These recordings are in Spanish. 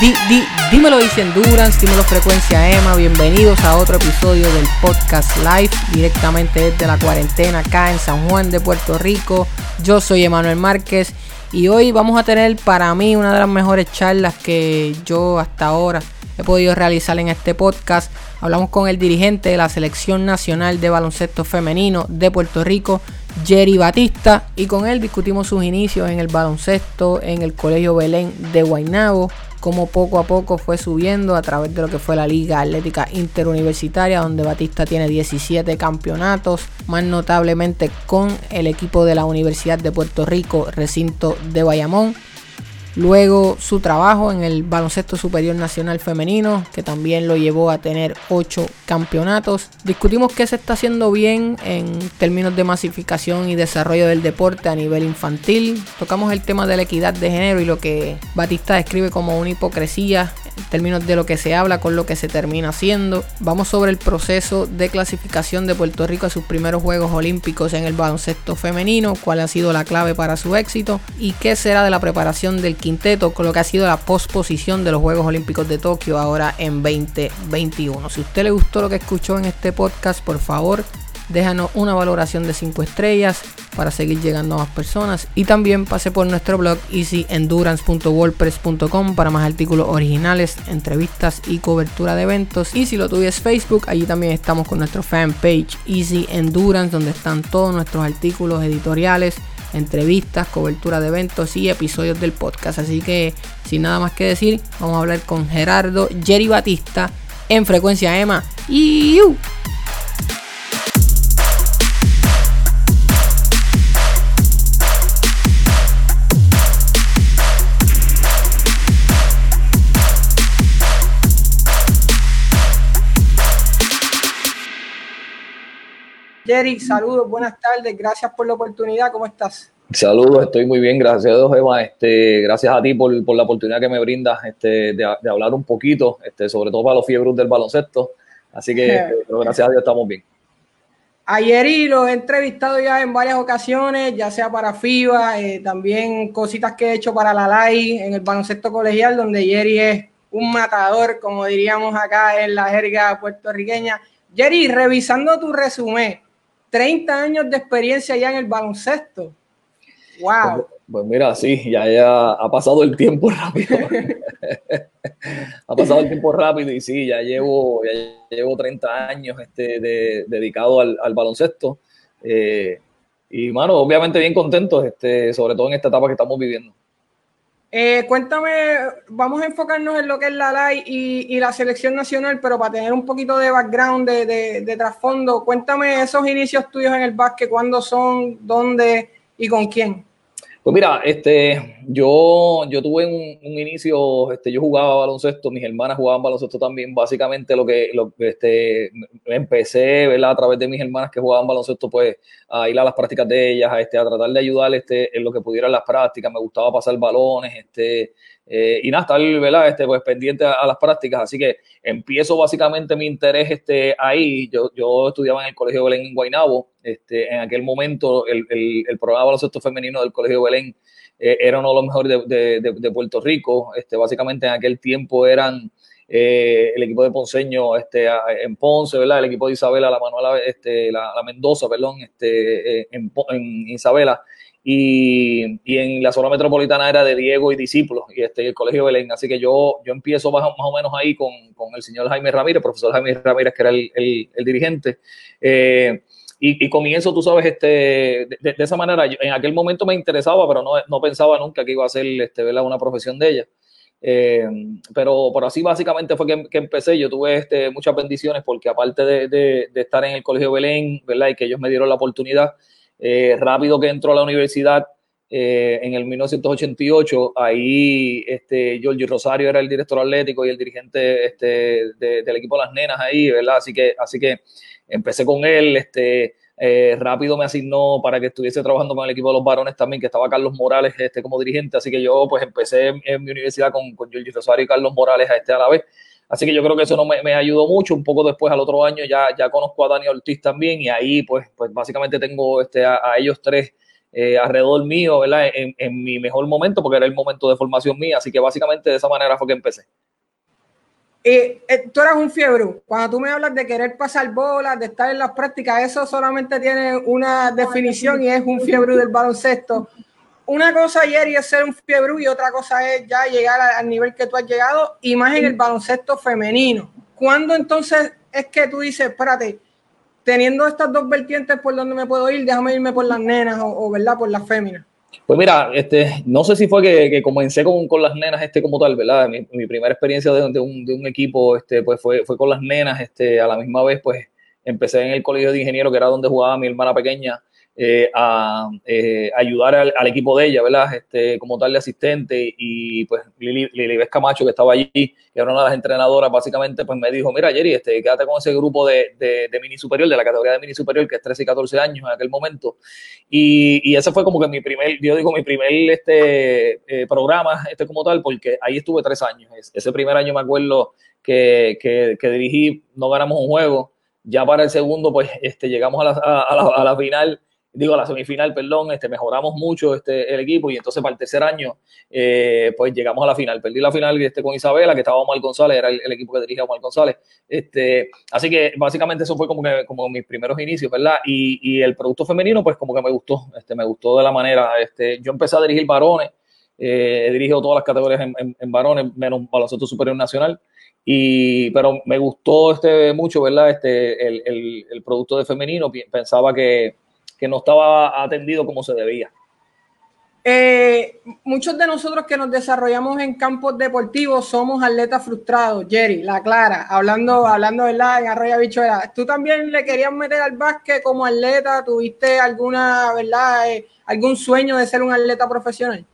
di, di, dímelo dice Endurance, dímelo Frecuencia Emma, bienvenidos a otro episodio del podcast live directamente desde la cuarentena acá en San Juan de Puerto Rico. Yo soy Emanuel Márquez y hoy vamos a tener para mí una de las mejores charlas que yo hasta ahora he podido realizar en este podcast. Hablamos con el dirigente de la Selección Nacional de Baloncesto Femenino de Puerto Rico, Jerry Batista, y con él discutimos sus inicios en el baloncesto en el Colegio Belén de Guaynabo, cómo poco a poco fue subiendo a través de lo que fue la Liga Atlética Interuniversitaria, donde Batista tiene 17 campeonatos, más notablemente con el equipo de la Universidad de Puerto Rico, recinto de Bayamón. Luego su trabajo en el baloncesto superior nacional femenino, que también lo llevó a tener 8 campeonatos. Discutimos qué se está haciendo bien en términos de masificación y desarrollo del deporte a nivel infantil. Tocamos el tema de la equidad de género y lo que Batista describe como una hipocresía en términos de lo que se habla con lo que se termina haciendo. Vamos sobre el proceso de clasificación de Puerto Rico a sus primeros Juegos Olímpicos en el baloncesto femenino, cuál ha sido la clave para su éxito y qué será de la preparación del con lo que ha sido la posposición de los Juegos Olímpicos de Tokio ahora en 2021. Si a usted le gustó lo que escuchó en este podcast, por favor, déjanos una valoración de 5 estrellas para seguir llegando a más personas y también pase por nuestro blog easyendurance.wordpress.com para más artículos originales, entrevistas y cobertura de eventos y si lo tuvies Facebook, allí también estamos con nuestro fanpage Easy Endurance donde están todos nuestros artículos editoriales entrevistas, cobertura de eventos y episodios del podcast. Así que sin nada más que decir, vamos a hablar con Gerardo Jerry Batista en Frecuencia Emma. y Jerry, saludos, buenas tardes, gracias por la oportunidad, ¿cómo estás? Saludos, estoy muy bien, gracias a Dios, Eva. Este, gracias a ti por, la oportunidad que me brindas este, de, hablar un poquito, este, sobre todo para los fiebres del baloncesto. Así que, pero gracias a Dios, estamos bien. Ayer y lo he entrevistado ya en varias ocasiones, ya sea para FIBA, eh, también cositas que he hecho para la LAI en el baloncesto colegial, donde Jerry es un matador, como diríamos acá en la jerga puertorriqueña. Jerry, revisando tu resumen, 30 años de experiencia ya en el baloncesto. ¡Wow! Pues, pues, mira, sí, ya, ya ha pasado el tiempo rápido. ha pasado el tiempo rápido y sí, ya llevo, llevo 30 años este, dedicado al, baloncesto. Eh, y, mano, obviamente bien contento, este, sobre todo en esta etapa que estamos viviendo. Eh, cuéntame, vamos a enfocarnos en lo que es la LAI y, la selección nacional, pero para tener un poquito de background, de, trasfondo, cuéntame esos inicios tuyos en el básquet, cuándo son, dónde y con quién. Pues mira, este, yo, yo tuve un, inicio, este, yo jugaba baloncesto, mis hermanas jugaban baloncesto también, básicamente lo que, lo, este, empecé, ¿verdad? A través de mis hermanas que jugaban baloncesto, pues, a ir a las prácticas de ellas, a, este, a tratar de ayudar, este, en lo que pudieran las prácticas, me gustaba pasar balones, este, eh, y nada, estar ¿verdad? Este, pues, pendiente a, las prácticas. Así que empiezo básicamente mi interés este, ahí. Yo, yo estudiaba en el Colegio Belén en Guaynabo. Este, en aquel momento, el, el, el programa de baloncesto femenino del Colegio Belén eh, era uno de los mejores de, de, de, Puerto Rico. Este, básicamente en aquel tiempo eran eh, el equipo de Ponceño este, en Ponce, ¿verdad? el equipo de Isabela, la Manuela, este, la, la Mendoza, perdón, este, en, en Isabela y, en la zona metropolitana era de Diego y discípulos y este, el Colegio Belén. Así que yo, yo empiezo más, o menos ahí con, el señor Jaime Ramírez, profesor Jaime Ramírez, que era el, dirigente. Eh, y, comienzo, tú sabes, este, de, esa manera. en aquel momento me interesaba, pero no, pensaba nunca que iba a ser este, una profesión de ella. Eh, pero por así básicamente fue que, empecé. Yo tuve este, muchas bendiciones porque aparte de, de, estar en el Colegio Belén, ¿verdad? Y que ellos me dieron la oportunidad, eh, rápido que entró a la universidad eh, en el 1988, ahí este, Giorgio Rosario era el director atlético y el dirigente este, del equipo de las nenas ahí, ¿verdad? Así que, así que empecé con él, este, eh, rápido me asignó para que estuviese trabajando con el equipo de los varones también, que estaba Carlos Morales este, como dirigente, así que yo pues empecé en, mi universidad con, con Giorgio Rosario y Carlos Morales a, este, a la vez. Así que yo creo que eso no me, ayudó mucho. Un poco después, al otro año, ya, ya conozco a Dani Ortiz también y ahí, pues, pues básicamente tengo este, a, ellos tres eh, alrededor mío, ¿verdad? En, mi mejor momento, porque era el momento de formación mía, así que básicamente de esa manera fue que empecé. Eh, tú eras un fiebre. Cuando tú me hablas de querer pasar bolas, de estar en las prácticas, eso solamente tiene una definición y es un fiebre del baloncesto. Una cosa ayer es ser un fiebre y otra cosa es ya llegar al nivel que tú has llegado y más en el baloncesto femenino. ¿Cuándo entonces es que tú dices, espérate, teniendo estas dos vertientes por donde me puedo ir, déjame irme por las nenas o, ¿verdad? Por las féminas? Pues mira, este, no sé si fue que, comencé con, con, las nenas este como tal, ¿verdad? Mi, mi primera experiencia de, de, un, de, un, equipo este, pues fue, fue con las nenas, este, a la misma vez pues empecé en el colegio de ingenieros, que era donde jugaba mi hermana pequeña, eh, a eh, ayudar al, equipo de ella, ¿verdad? Este, como tal de asistente y pues Lili, Lili Camacho que estaba allí, que era una de las entrenadoras, básicamente pues me dijo, mira Jerry, este, quédate con ese grupo de, de, mini superior, de la categoría de mini superior, que es 13 y 14 años en aquel momento. Y, y ese fue como que mi primer, yo digo, mi primer este, eh, programa, este como tal, porque ahí estuve tres años. Ese primer año me acuerdo que, que, que dirigí, no ganamos un juego. Ya para el segundo, pues este, llegamos a la, a la, a la final digo, la semifinal, perdón, este, mejoramos mucho este, el equipo y entonces para el tercer año, eh, pues llegamos a la final. Perdí la final este, con Isabela, que estaba Omar González, era el, equipo que dirigía Omar González. Este, así que básicamente eso fue como que como mis primeros inicios, ¿verdad? Y, y el producto femenino, pues como que me gustó, este, me gustó de la manera. Este, yo empecé a dirigir varones, eh, he dirigido todas las categorías en, en, varones, menos baloncesto superior nacional. Y, pero me gustó este mucho, ¿verdad? Este, el, el, el producto de femenino. Pensaba que, que no estaba atendido como se debía. Eh, muchos de nosotros que nos desarrollamos en campos deportivos somos atletas frustrados, Jerry, la clara, hablando, hablando ¿verdad? en Arroyo Bichuela. ¿Tú también le querías meter al básquet como atleta? ¿Tuviste alguna, verdad, eh, algún sueño de ser un atleta profesional?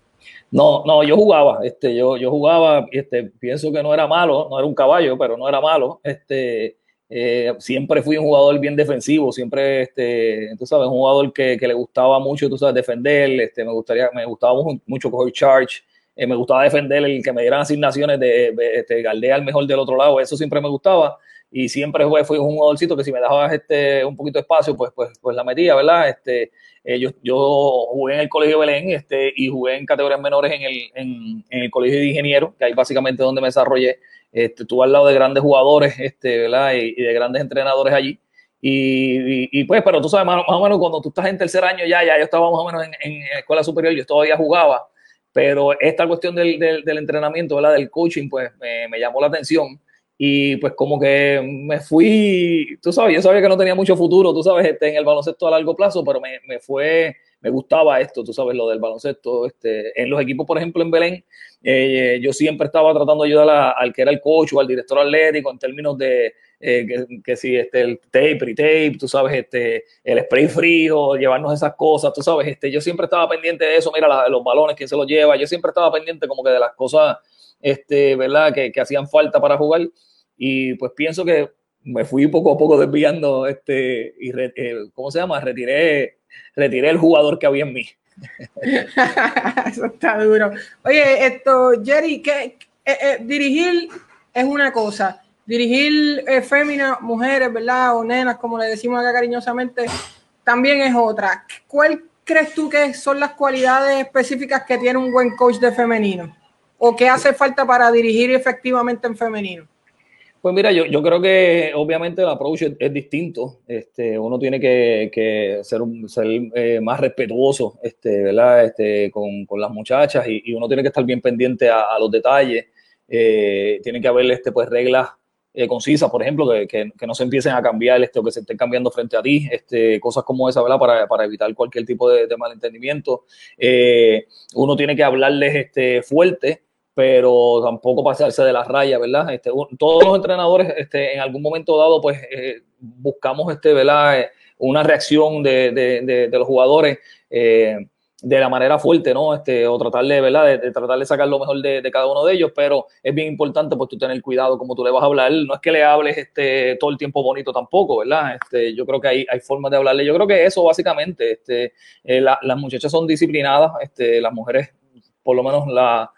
No, no, yo jugaba, este, yo, yo jugaba, este, pienso que no era malo, no era un caballo, pero no era malo, este, eh, siempre fui un jugador bien defensivo, siempre, este, tú sabes, un jugador que, le gustaba mucho, tú sabes, defender, este, me gustaría, me gustaba mucho coger charge, eh, me gustaba defender el que me dieran asignaciones de, de este, mejor del otro lado, eso siempre me gustaba y siempre fue, fui un jugadorcito que si me dejabas este, un poquito de espacio, pues, pues, pues la metía, ¿verdad? Este, eh, yo, yo, jugué en el Colegio Belén este, y jugué en categorías menores en el, en, en el Colegio de Ingenieros, que ahí básicamente donde me desarrollé. Este, estuve al lado de grandes jugadores, este, ¿verdad? Y, de grandes entrenadores allí. Y, y, pues, pero tú sabes, más, o menos cuando tú estás en tercer año ya, ya yo estaba más o menos en, en escuela superior, yo todavía jugaba, pero esta cuestión del, del, del entrenamiento, ¿verdad? Del coaching, pues me, me, llamó la atención y pues como que me fui, tú sabes, yo sabía que no tenía mucho futuro, tú sabes, este, en el baloncesto a largo plazo, pero me, me fue me gustaba esto, tú sabes, lo del baloncesto. Este, en los equipos, por ejemplo, en Belén, eh, yo siempre estaba tratando de ayudar al que era el coach o al director atlético en términos de eh, que, si este, el tape, pre-tape, tú sabes, este, el spray frío, llevarnos esas cosas, tú sabes, este, yo siempre estaba pendiente de eso, mira los balones, quién se los lleva, yo siempre estaba pendiente como que de las cosas, este, ¿verdad?, que, que hacían falta para jugar. Y pues pienso que me fui poco a poco desviando, este, y eh, ¿cómo se llama? Retiré retiré el jugador que había en mí. Eso está duro. Oye, esto, Jerry, que eh, eh, dirigir es una cosa, dirigir eh, féminas, mujeres, ¿verdad? O nenas, como le decimos acá cariñosamente, también es otra. ¿Cuál crees tú que son las cualidades específicas que tiene un buen coach de femenino? ¿O qué hace falta para dirigir efectivamente en femenino? Pues mira, yo, yo creo que obviamente el approach es, distinto. Este, uno tiene que, que ser, eh, más respetuoso este, ¿verdad? Este, con, con las muchachas y, uno tiene que estar bien pendiente a, los detalles. Eh, tiene que haber este, pues, reglas eh, concisas, por ejemplo, que, que, no se empiecen a cambiar este, o que se estén cambiando frente a ti, este, cosas como esa, ¿verdad? Para, para evitar cualquier tipo de, de malentendimiento. Eh, uno tiene que hablarles este, fuerte pero tampoco pasarse de la raya, ¿verdad? Este, todos los entrenadores este, en algún momento dado, pues eh, buscamos este, ¿verdad? Eh, una reacción de, de, de, de los jugadores eh, de la manera fuerte, ¿no? Este, o tratar de, ¿verdad? De, tratar de sacar lo mejor de, cada uno de ellos, pero es bien importante pues tú tener cuidado como tú le vas a hablar. No es que le hables este, todo el tiempo bonito tampoco, ¿verdad? Este, yo creo que hay, hay formas de hablarle. Yo creo que eso básicamente, este, eh, la, las muchachas son disciplinadas, este, las mujeres, por lo menos la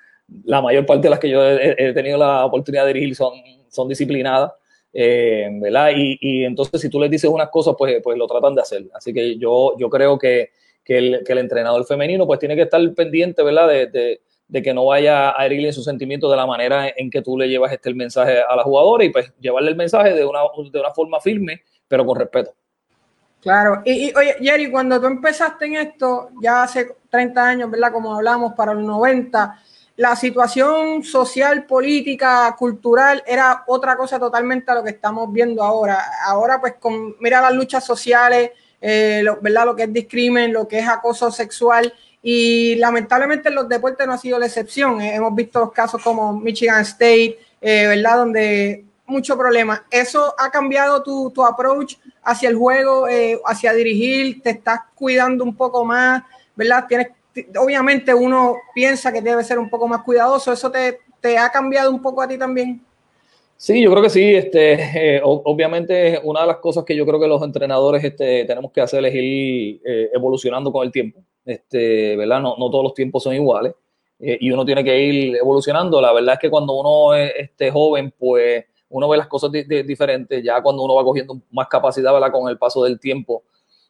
la mayor parte de las que yo he, tenido la oportunidad de dirigir son, son disciplinadas, eh, ¿verdad? Y, y, entonces si tú les dices unas cosas, pues, pues lo tratan de hacer. Así que yo, yo creo que, que el, que el entrenador femenino pues tiene que estar pendiente, ¿verdad? De, de, que no vaya a herirle sus sentimientos de la manera en que tú le llevas este el mensaje a la jugadora y pues llevarle el mensaje de una, de una forma firme, pero con respeto. Claro, y, oye, Jerry, cuando tú empezaste en esto, ya hace 30 años, ¿verdad? Como hablamos, para los 90, la situación social, política, cultural era otra cosa totalmente a lo que estamos viendo ahora. Ahora, pues, con, mira las luchas sociales, eh, lo, ¿verdad? Lo que es discrimen, lo que es acoso sexual, y lamentablemente en los deportes no ha sido la excepción. Eh, hemos visto los casos como Michigan State, eh, ¿verdad? Donde mucho problema. ¿Eso ha cambiado tu, tu approach hacia el juego, hacia dirigir? ¿Te estás cuidando un poco más? ¿Verdad? Tienes, obviamente uno piensa que debe ser un poco más cuidadoso. ¿Eso te, te ha cambiado un poco a ti también? Sí, yo creo que sí. Este, eh, obviamente, una de las cosas que yo creo que los entrenadores este, tenemos que hacer es ir eh, evolucionando con el tiempo. Este, ¿verdad? No, no todos los tiempos son iguales y uno tiene que ir evolucionando. La verdad es que cuando uno es este, joven, pues uno ve las cosas diferentes, ya cuando uno va cogiendo más capacidad, ¿verdad? Con el paso del tiempo,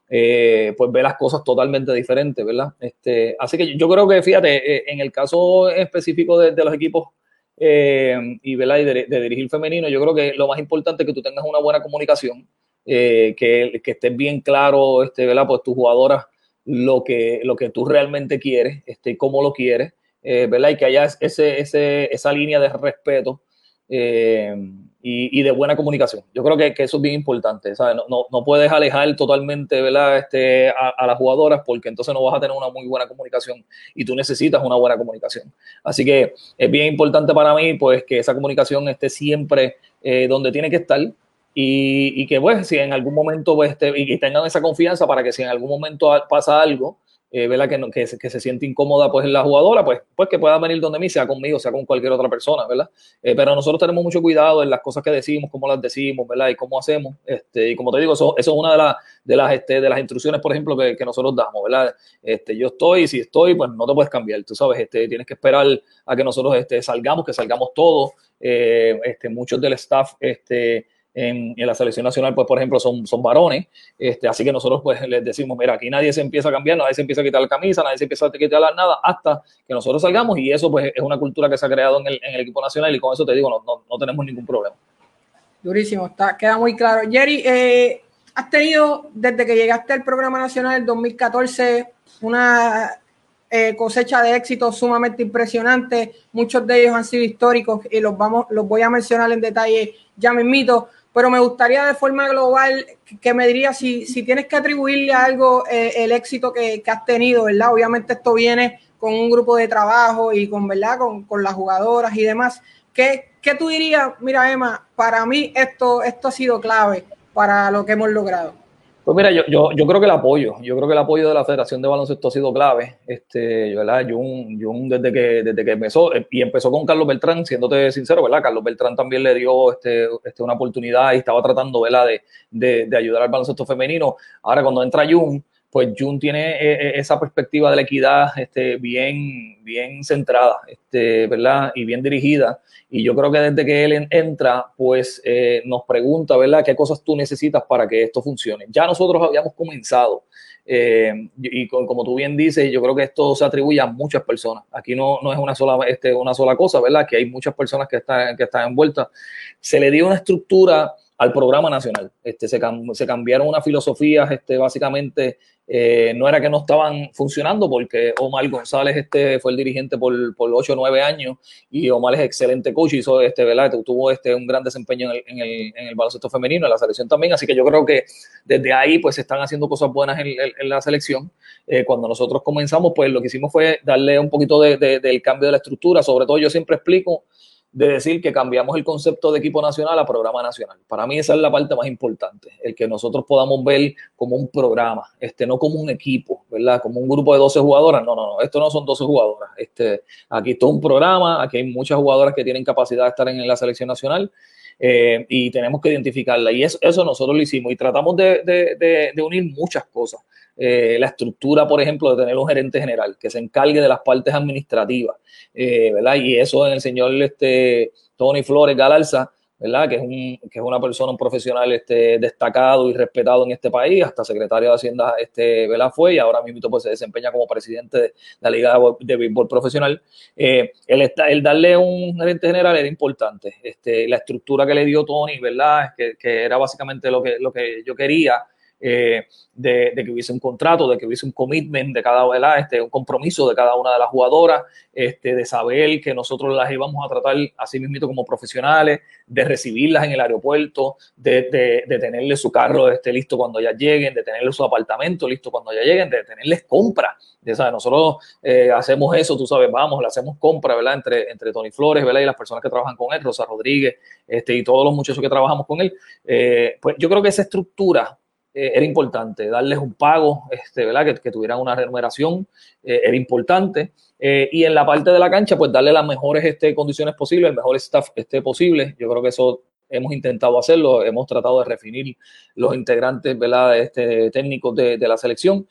eh, pues ve las cosas totalmente diferentes, ¿verdad? Este, así que yo creo que, fíjate, eh, en el caso específico de, los equipos eh, y, de, dirigir femenino, yo creo que lo más importante es que tú tengas una buena comunicación, que, que, estés bien claro, este, ¿verdad? Pues tus jugadoras lo que, lo que tú realmente quieres, este, cómo lo quieres, ¿verdad? Y que haya ese, esa línea de respeto y, de buena comunicación. Yo creo que, eso es bien importante, No, no, puedes alejar totalmente ¿verdad? Este, a, las jugadoras porque entonces no vas a tener una muy buena comunicación y tú necesitas una buena comunicación. Así que es bien importante para mí pues que esa comunicación esté siempre eh, donde tiene que estar y, que pues si en algún momento pues, este, y tengan esa confianza para que si en algún momento pasa algo, eh, ¿verdad? Que, que, que, se siente incómoda pues en la jugadora, pues, pues que pueda venir donde mí, sea conmigo, sea con cualquier otra persona, ¿verdad? Eh, pero nosotros tenemos mucho cuidado en las cosas que decimos, cómo las decimos, ¿verdad? Y cómo hacemos. Este, y como te digo, eso, eso es una de, las de, las, este, de las instrucciones, por ejemplo, que, que, nosotros damos, ¿verdad? Este, yo estoy, si estoy, pues no te puedes cambiar, tú sabes, este, tienes que esperar a que nosotros este, salgamos, que salgamos todos. Eh, este, muchos del staff, este, en, la selección nacional, pues por ejemplo, son, son varones, este, así que nosotros pues les decimos, mira, aquí nadie se empieza a cambiar, nadie se empieza a quitar la camisa, nadie se empieza a quitar nada hasta que nosotros salgamos y eso pues es una cultura que se ha creado en el, en el equipo nacional y con eso te digo, no, no, no tenemos ningún problema. Durísimo, está, queda muy claro. Jerry, eh, has tenido desde que llegaste al programa nacional en 2014 una eh, cosecha de éxitos sumamente impresionante. Muchos de ellos han sido históricos y los vamos, los voy a mencionar en detalle ya mismito pero me gustaría de forma global que me dirías si, si tienes que atribuirle a algo eh, el éxito que, que, has tenido, ¿verdad? Obviamente esto viene con un grupo de trabajo y con, ¿verdad? Con, con las jugadoras y demás. ¿Qué, ¿Qué, tú dirías? Mira, Emma, para mí esto, esto ha sido clave para lo que hemos logrado. Pues mira, yo, yo, yo, creo que el apoyo, yo creo que el apoyo de la Federación de Baloncesto ha sido clave. Este, ¿verdad? Jun, Jun desde que desde que empezó, eh, y empezó con Carlos Beltrán, siéndote sincero, ¿verdad? Carlos Beltrán también le dio este, este una oportunidad y estaba tratando, ¿verdad? De, de, de ayudar al baloncesto femenino. Ahora cuando entra Jun, pues Jun tiene eh, eh, esa perspectiva de la equidad este, bien, bien centrada, este, ¿verdad? Y bien dirigida. Y yo creo que desde que él entra, pues eh, nos pregunta, ¿verdad? ¿Qué cosas tú necesitas para que esto funcione? Ya nosotros habíamos comenzado. y como tú bien dices, yo creo que esto se atribuye a muchas personas. Aquí no, no es una sola, este, una sola cosa, ¿verdad? Que hay muchas personas que están, que están envueltas. Se le dio una estructura al programa nacional. Este, se, se cambiaron unas filosofías, este, básicamente eh, no era que no estaban funcionando porque Omar González este, fue el dirigente por, por 8 o 9 años y Omar es excelente coach, hizo este, ¿verdad? tuvo este, un gran desempeño en el, en, el, baloncesto femenino, en la selección también, así que yo creo que desde ahí pues se están haciendo cosas buenas en, la selección. Eh, cuando nosotros comenzamos pues lo que hicimos fue darle un poquito de, del cambio de la estructura, sobre todo yo siempre explico de decir que cambiamos el concepto de equipo nacional a programa nacional. Para mí esa es la parte más importante, el que nosotros podamos ver como un programa, este, no como un equipo, ¿verdad? Como un grupo de 12 jugadoras. No, no, no, esto no son 12 jugadoras. Este, aquí todo un programa, aquí hay muchas jugadoras que tienen capacidad de estar en la selección nacional. Eh, y tenemos que identificarla. Y eso, eso nosotros lo hicimos y tratamos de, de unir muchas cosas. Eh, la estructura, por ejemplo, de tener un gerente general que se encargue de las partes administrativas, eh, ¿verdad? Y eso en el señor este, Tony Flores Galarza, ¿verdad? Que es, un, que es una persona, un profesional este, destacado y respetado en este país, hasta secretario de Hacienda este, ¿verdad? fue y ahora mismo pues, se desempeña como presidente de la Liga de Béisbol Profesional. Eh, el, el, darle un gerente general era importante. Este, la estructura que le dio Tony, ¿verdad? Que, que era básicamente lo que, lo que yo quería. Eh, de, que hubiese un contrato, de que hubiese un commitment de cada una, este, un compromiso de cada una de las jugadoras, este, de saber que nosotros las íbamos a tratar así mismo como profesionales, de recibirlas en el aeropuerto, de, de, tenerle su carro este, listo cuando ya lleguen, de tenerle su apartamento listo cuando ya lleguen, de tenerles compra. ¿sabes? Nosotros eh, hacemos eso, tú sabes, vamos, le hacemos compra, ¿verdad? Entre, entre Tony Flores, ¿verdad? Y las personas que trabajan con él, Rosa Rodríguez, este, y todos los muchachos que trabajamos con él. Eh, pues yo creo que esa estructura eh, era importante, darles un pago, este, ¿verdad? Que, tuvieran una remuneración, eh, era importante. Eh, y en la parte de la cancha, pues darle las mejores este, condiciones posibles, el mejor staff este, posible. Yo creo que eso hemos intentado hacerlo, hemos tratado de refinir los integrantes, ¿verdad? Este, técnicos de, de la selección.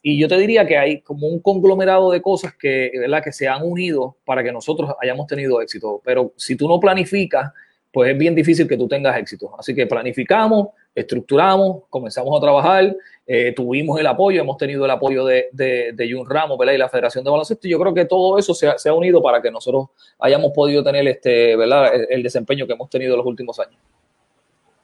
Y yo te diría que hay como un conglomerado de cosas que, ¿verdad? que se han unido para que nosotros hayamos tenido éxito. Pero si tú no planificas, pues es bien difícil que tú tengas éxito. Así que planificamos, estructuramos, comenzamos a trabajar, eh, tuvimos el apoyo, hemos tenido el apoyo de, de, de Jun Ramos ¿verdad? y la Federación de Baloncesto. Y yo creo que todo eso se ha, unido para que nosotros hayamos podido tener este, ¿verdad? El, desempeño que hemos tenido en los últimos años.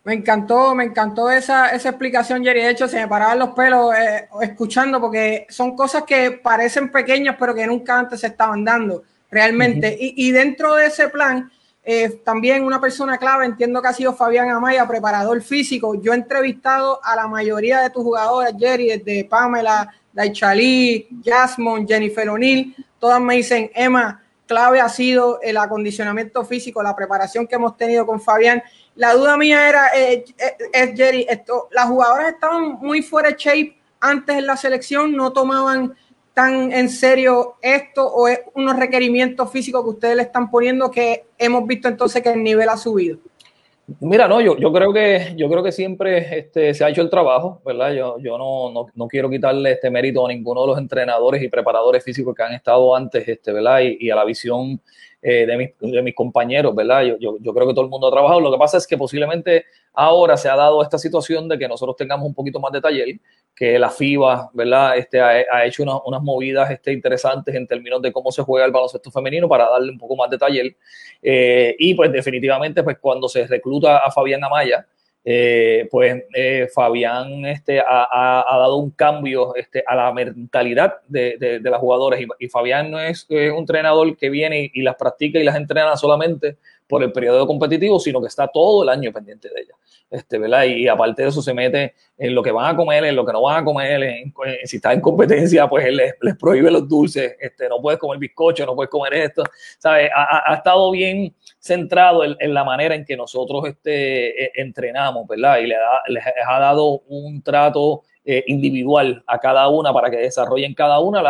Me encantó, me encantó esa, esa explicación, Jerry. De hecho, se me paraban los pelos eh, escuchando porque son cosas que parecen pequeñas, pero que nunca antes se estaban dando realmente. y, y dentro de ese plan, eh, también una persona clave, entiendo que ha sido Fabián Amaya, preparador físico. Yo he entrevistado a la mayoría de tus jugadoras, Jerry, desde Pamela, Daichali, Jasmine, Jennifer O'Neill. Todas me dicen, Emma, clave ha sido el acondicionamiento físico, la preparación que hemos tenido con Fabián. La duda mía era, eh, eh, Jerry, esto, las jugadoras estaban muy fuera de shape antes en la selección, no tomaban tan en serio esto o es unos requerimientos físicos que ustedes le están poniendo que hemos visto entonces que el nivel ha subido? Mira, no, yo, yo creo que yo creo que siempre este, se ha hecho el trabajo, ¿verdad? Yo, yo no, no, no, quiero quitarle este mérito a ninguno de los entrenadores y preparadores físicos que han estado antes, este, ¿verdad? Y, y a la visión eh, de, mis, de, mis, compañeros, ¿verdad? Yo, yo, creo que todo el mundo ha trabajado. Lo que pasa es que posiblemente ahora se ha dado esta situación de que nosotros tengamos un poquito más de taller, que la FIBA, ¿verdad? Este, ha, ha hecho una, unas movidas este, interesantes en términos de cómo se juega el baloncesto femenino para darle un poco más de taller. Eh, y pues definitivamente, pues cuando se recluta a Fabián Amaya, eh, pues eh, Fabián este, ha, dado un cambio este, a la mentalidad de, las jugadoras y, Fabián no es, un entrenador que viene y, y, las practica y las entrena solamente por el periodo competitivo, sino que está todo el año pendiente de ella. Este, ¿verdad? Y aparte de eso se mete en lo que van a comer, en lo que no van a comer, en, si está en competencia, pues él les, prohíbe los dulces, este, no puedes comer bizcocho, no puedes comer esto, ¿sabes? Ha, estado bien centrado en, la manera en que nosotros este, e, entrenamos, ¿verdad? Y le les ha dado un trato eh, individual a cada una para que desarrollen cada una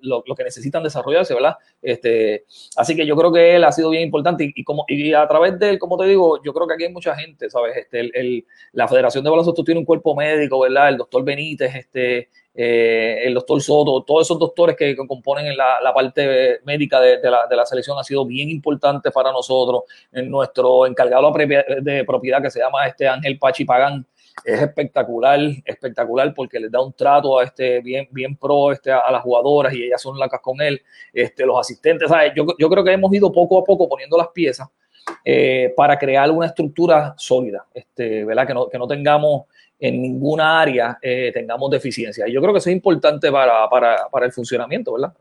lo, que necesitan desarrollarse, ¿verdad? Este, así que yo creo que él ha sido bien importante y, como, y a través de él, como te digo, yo creo que aquí hay mucha gente, ¿sabes? Este, el, la Federación de Baloncesto tiene un cuerpo médico, ¿verdad? El doctor Benítez, este, eh, el doctor Soto, todos esos doctores que, componen la, parte médica de, la, de, la, selección ha sido bien importante para nosotros. Nuestro encargado de propiedad que se llama este Ángel Pachi Pagán, es espectacular, espectacular porque les da un trato a este bien, bien pro este, a, las jugadoras y ellas son lacas con él, este, los asistentes, ¿sabes? Yo, yo creo que hemos ido poco a poco poniendo las piezas eh, para crear una estructura sólida, este, ¿verdad? Que no, que no tengamos en ninguna área, eh, tengamos deficiencia. Y yo creo que eso es importante para, para, para el funcionamiento, ¿verdad?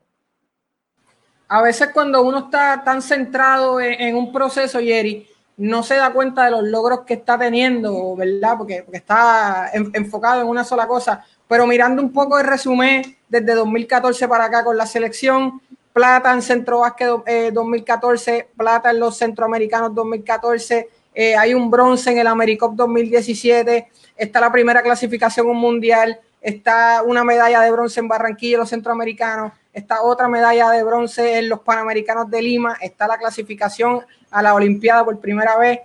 A veces cuando uno está tan centrado en, en un proceso, Jerry, no se da cuenta de los logros que está teniendo, ¿verdad? Porque, está en, enfocado en una sola cosa. Pero mirando un poco el resumen desde 2014 para acá con la selección, plata en Centro Básquet eh, 2014, plata en los Centroamericanos 2014, eh, hay un bronce en el AmeriCup 2017, está la primera clasificación un mundial, está una medalla de bronce en Barranquilla, los Centroamericanos, está otra medalla de bronce en los Panamericanos de Lima, está la clasificación a la Olimpiada por primera vez.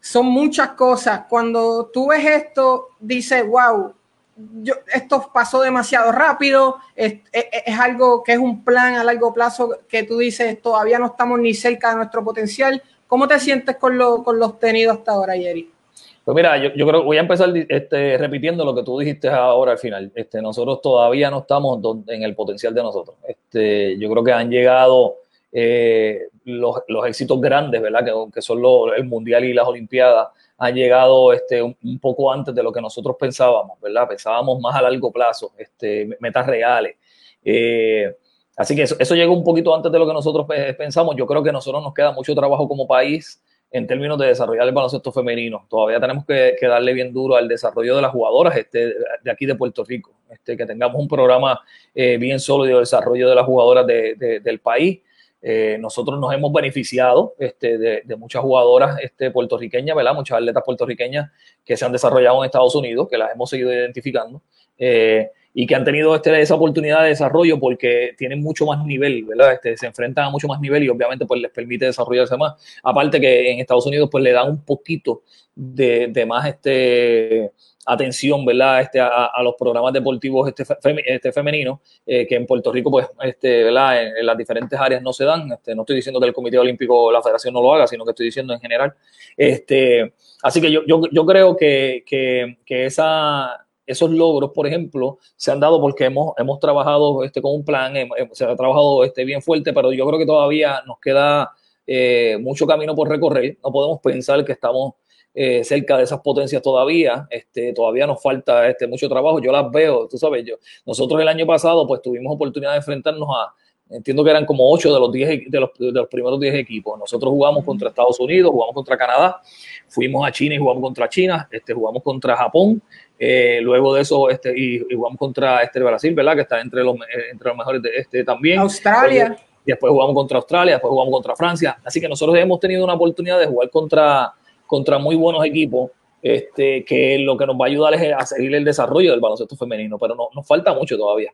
Son muchas cosas. Cuando tú ves esto, dices, wow, yo, esto pasó demasiado rápido, es, es, algo que es un plan a largo plazo que tú dices, todavía no estamos ni cerca de nuestro potencial, ¿Cómo te sientes con, lo, con los tenidos hasta ahora, Jerry? Pues mira, yo, yo, creo que voy a empezar este, repitiendo lo que tú dijiste ahora al final. Este, nosotros todavía no estamos en el potencial de nosotros. Este, yo creo que han llegado eh, los, los, éxitos grandes, ¿verdad? Que, que son el Mundial y las Olimpiadas, han llegado este, un, poco antes de lo que nosotros pensábamos, ¿verdad? Pensábamos más a largo plazo, este, metas reales. Eh, así que eso, eso llegó un poquito antes de lo que nosotros pensamos. Yo creo que a nosotros nos queda mucho trabajo como país en términos de desarrollar el baloncesto femenino. Todavía tenemos que, darle bien duro al desarrollo de las jugadoras este, de aquí de Puerto Rico, este, que tengamos un programa eh, bien sólido de desarrollo de las jugadoras del país. Eh, nosotros nos hemos beneficiado este, de, muchas jugadoras este, puertorriqueñas, ¿verdad? Muchas atletas puertorriqueñas que se han desarrollado en Estados Unidos, que las hemos seguido identificando. Eh, y que han tenido este, esa oportunidad de desarrollo porque tienen mucho más nivel, ¿verdad? Este, se enfrentan a mucho más nivel y obviamente pues les permite desarrollarse más. Aparte que en Estados Unidos pues le dan un poquito de, de más este, atención, ¿verdad? Este, a, los programas deportivos este, este femeninos, eh, que en Puerto Rico, pues, este, ¿verdad? En, las diferentes áreas no se dan. Este, no estoy diciendo que el Comité Olímpico o la Federación no lo haga, sino que estoy diciendo en general. Este, así que yo, yo, yo creo que, que, que esa, esos logros, por ejemplo, se han dado porque hemos, hemos trabajado este, con un plan, se ha trabajado este, bien fuerte, pero yo creo que todavía nos queda eh, mucho camino por recorrer. No podemos pensar que estamos eh, cerca de esas potencias todavía. Este, todavía nos falta este, mucho trabajo. Yo las veo, tú sabes, yo, nosotros el año pasado pues tuvimos oportunidad de enfrentarnos a, entiendo que eran como 8 de los, 10, de los, de los primeros 10 equipos. Nosotros jugamos contra Estados Unidos, jugamos contra Canadá, fuimos a China y jugamos contra China, este, jugamos contra Japón, eh, luego de eso, este, y, jugamos contra este Brasil, ¿verdad? Que está entre los, eh, entre los mejores de este también. Australia. Y después jugamos contra Australia, después jugamos contra Francia. Así que nosotros hemos tenido una oportunidad de jugar contra, contra muy buenos equipos, este, que lo que nos va a ayudar es a seguir el desarrollo del baloncesto femenino, pero no, nos falta mucho todavía.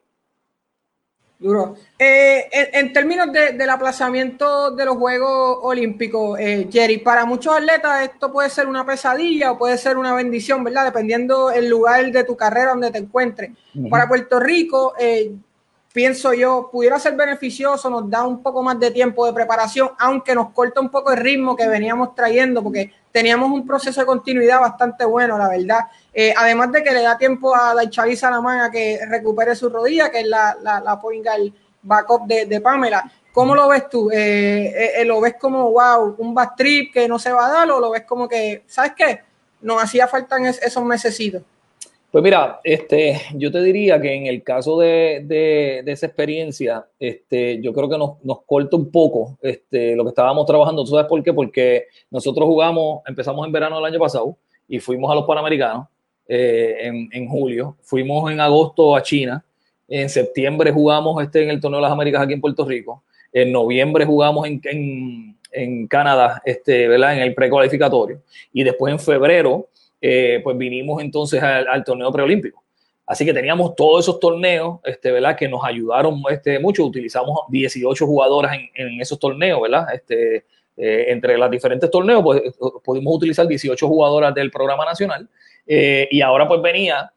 Duro. Eh, en, términos del aplazamiento de los Juegos Olímpicos, eh, Jerry, para muchos atletas esto puede ser una pesadilla o puede ser una bendición, ¿verdad? Dependiendo el lugar de tu carrera donde te encuentres. Para Puerto Rico, eh, pienso yo, pudiera ser beneficioso, nos da un poco más de tiempo de preparación, aunque nos corta un poco el ritmo que veníamos trayendo, porque teníamos un proceso de continuidad bastante bueno, la verdad. Eh, además de que le da tiempo a la Salamán a que recupere su rodilla, que es la, la, la point backup de, de, Pamela. ¿Cómo lo ves tú? Eh, eh, ¿Lo ves como, wow, un back trip que no se va a dar o lo ves como que, ¿sabes qué? Nos hacía falta en esos mesecitos. Pues mira, este, yo te diría que en el caso de, de, esa experiencia, este, yo creo que nos, nos, corta un poco este, lo que estábamos trabajando. ¿Tú sabes por qué? Porque nosotros jugamos, empezamos en verano del año pasado y fuimos a los Panamericanos eh, en, en, julio, fuimos en agosto a China, en septiembre jugamos este, en el Torneo de las Américas aquí en Puerto Rico, en noviembre jugamos en, en, en Canadá, este, ¿verdad? en el precualificatorio, y después en febrero eh, pues vinimos entonces al, torneo preolímpico. Así que teníamos todos esos torneos, este, ¿verdad? Que nos ayudaron este, mucho. Utilizamos 18 jugadoras en, esos torneos, ¿verdad? Este, eh, entre los diferentes torneos, pues pudimos utilizar 18 jugadoras del programa nacional. Eh, y ahora pues venía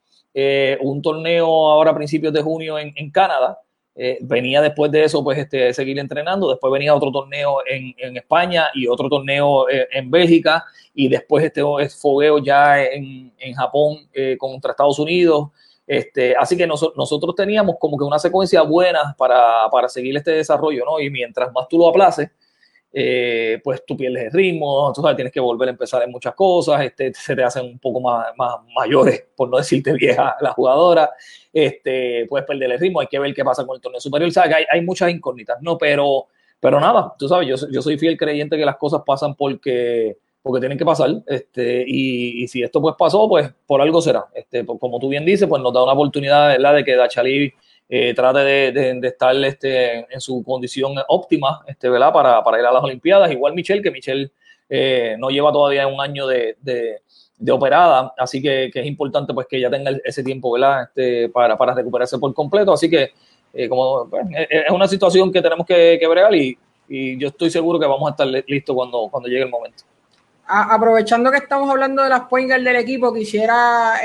un torneo ahora a principios de junio en Canadá, eh, venía después de eso, pues, este, seguir entrenando. Después venía otro torneo en, en España y otro torneo eh, en Bélgica. Y después este fogueo ya en, en Japón eh, contra Estados Unidos. Este, así que nosotros teníamos como que una secuencia buena para, para seguir este desarrollo, ¿no? Y mientras más tú lo aplaces, eh, pues tú pierdes el ritmo, tú sabes, tienes que volver a empezar en muchas cosas, este, se te hacen un poco más, más mayores, por no decirte vieja la jugadora, este, puedes perder el ritmo, hay que ver qué pasa con el torneo superior, hay, hay, muchas incógnitas, ¿no? Pero, pero nada, tú sabes, yo, yo soy fiel creyente que las cosas pasan porque, porque tienen que pasar, este, y, y si esto pues pasó, pues por algo será, este, pues, como tú bien dices, pues nos da una oportunidad, ¿verdad?, de que Dachali eh, trate de, estar este, en su condición óptima este, ¿verdad? Para, ir a las Olimpiadas. Igual Michelle, que Michelle eh, no lleva todavía un año de, operada, así que, es importante pues que ella tenga ese tiempo. Este, para, recuperarse por completo. Así que eh, como pues, es una situación que tenemos que, que bregar y, yo estoy seguro que vamos a estar listos cuando, cuando llegue el momento. aprovechando que estamos hablando de las point del equipo, quisiera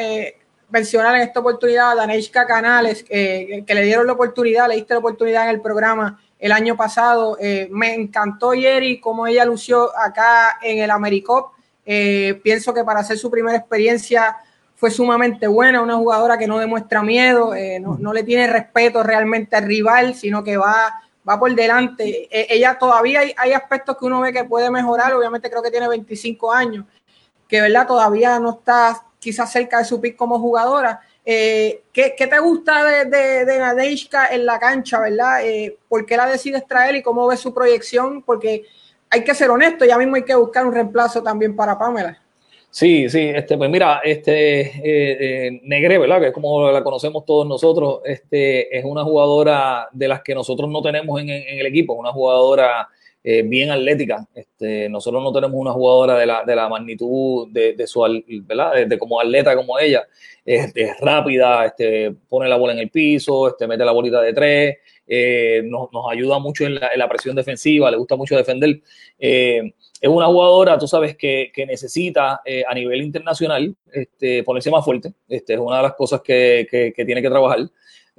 mencionar en esta oportunidad a Daneshka Canales, que le dieron la oportunidad, le diste la oportunidad en el programa el año pasado. Eh, me encantó Jerry como ella lució acá en el AmeriCop. Eh, pienso que para hacer su primera experiencia fue sumamente buena, una jugadora que no demuestra miedo, eh, no, le tiene respeto realmente al rival, sino que va, va por delante. ella todavía hay, hay, aspectos que uno ve que puede mejorar, obviamente creo que tiene 25 años, que verdad todavía no está quizás cerca de su pick como jugadora, eh, ¿qué, te gusta de, de, en la cancha, verdad? Eh, ¿Por qué la decides traer y cómo ves su proyección? Porque hay que ser honesto, ya mismo hay que buscar un reemplazo también para Pamela. Sí, sí, este, pues mira, este eh, Negre, ¿verdad? Que es como la conocemos todos nosotros, este, es una jugadora de las que nosotros no tenemos en, en el equipo, una jugadora eh, bien atlética. Este, nosotros no tenemos una jugadora de la, de la magnitud de, de su, ¿verdad? De, como atleta como ella. Es, rápida, este, pone la bola en el piso, este, mete la bolita de tres, eh, nos, nos, ayuda mucho en la, en la, presión defensiva, le gusta mucho defender. Eh, es una jugadora, tú sabes, que, que necesita a nivel internacional este, ponerse más fuerte. Este, es una de las cosas que, que tiene que trabajar.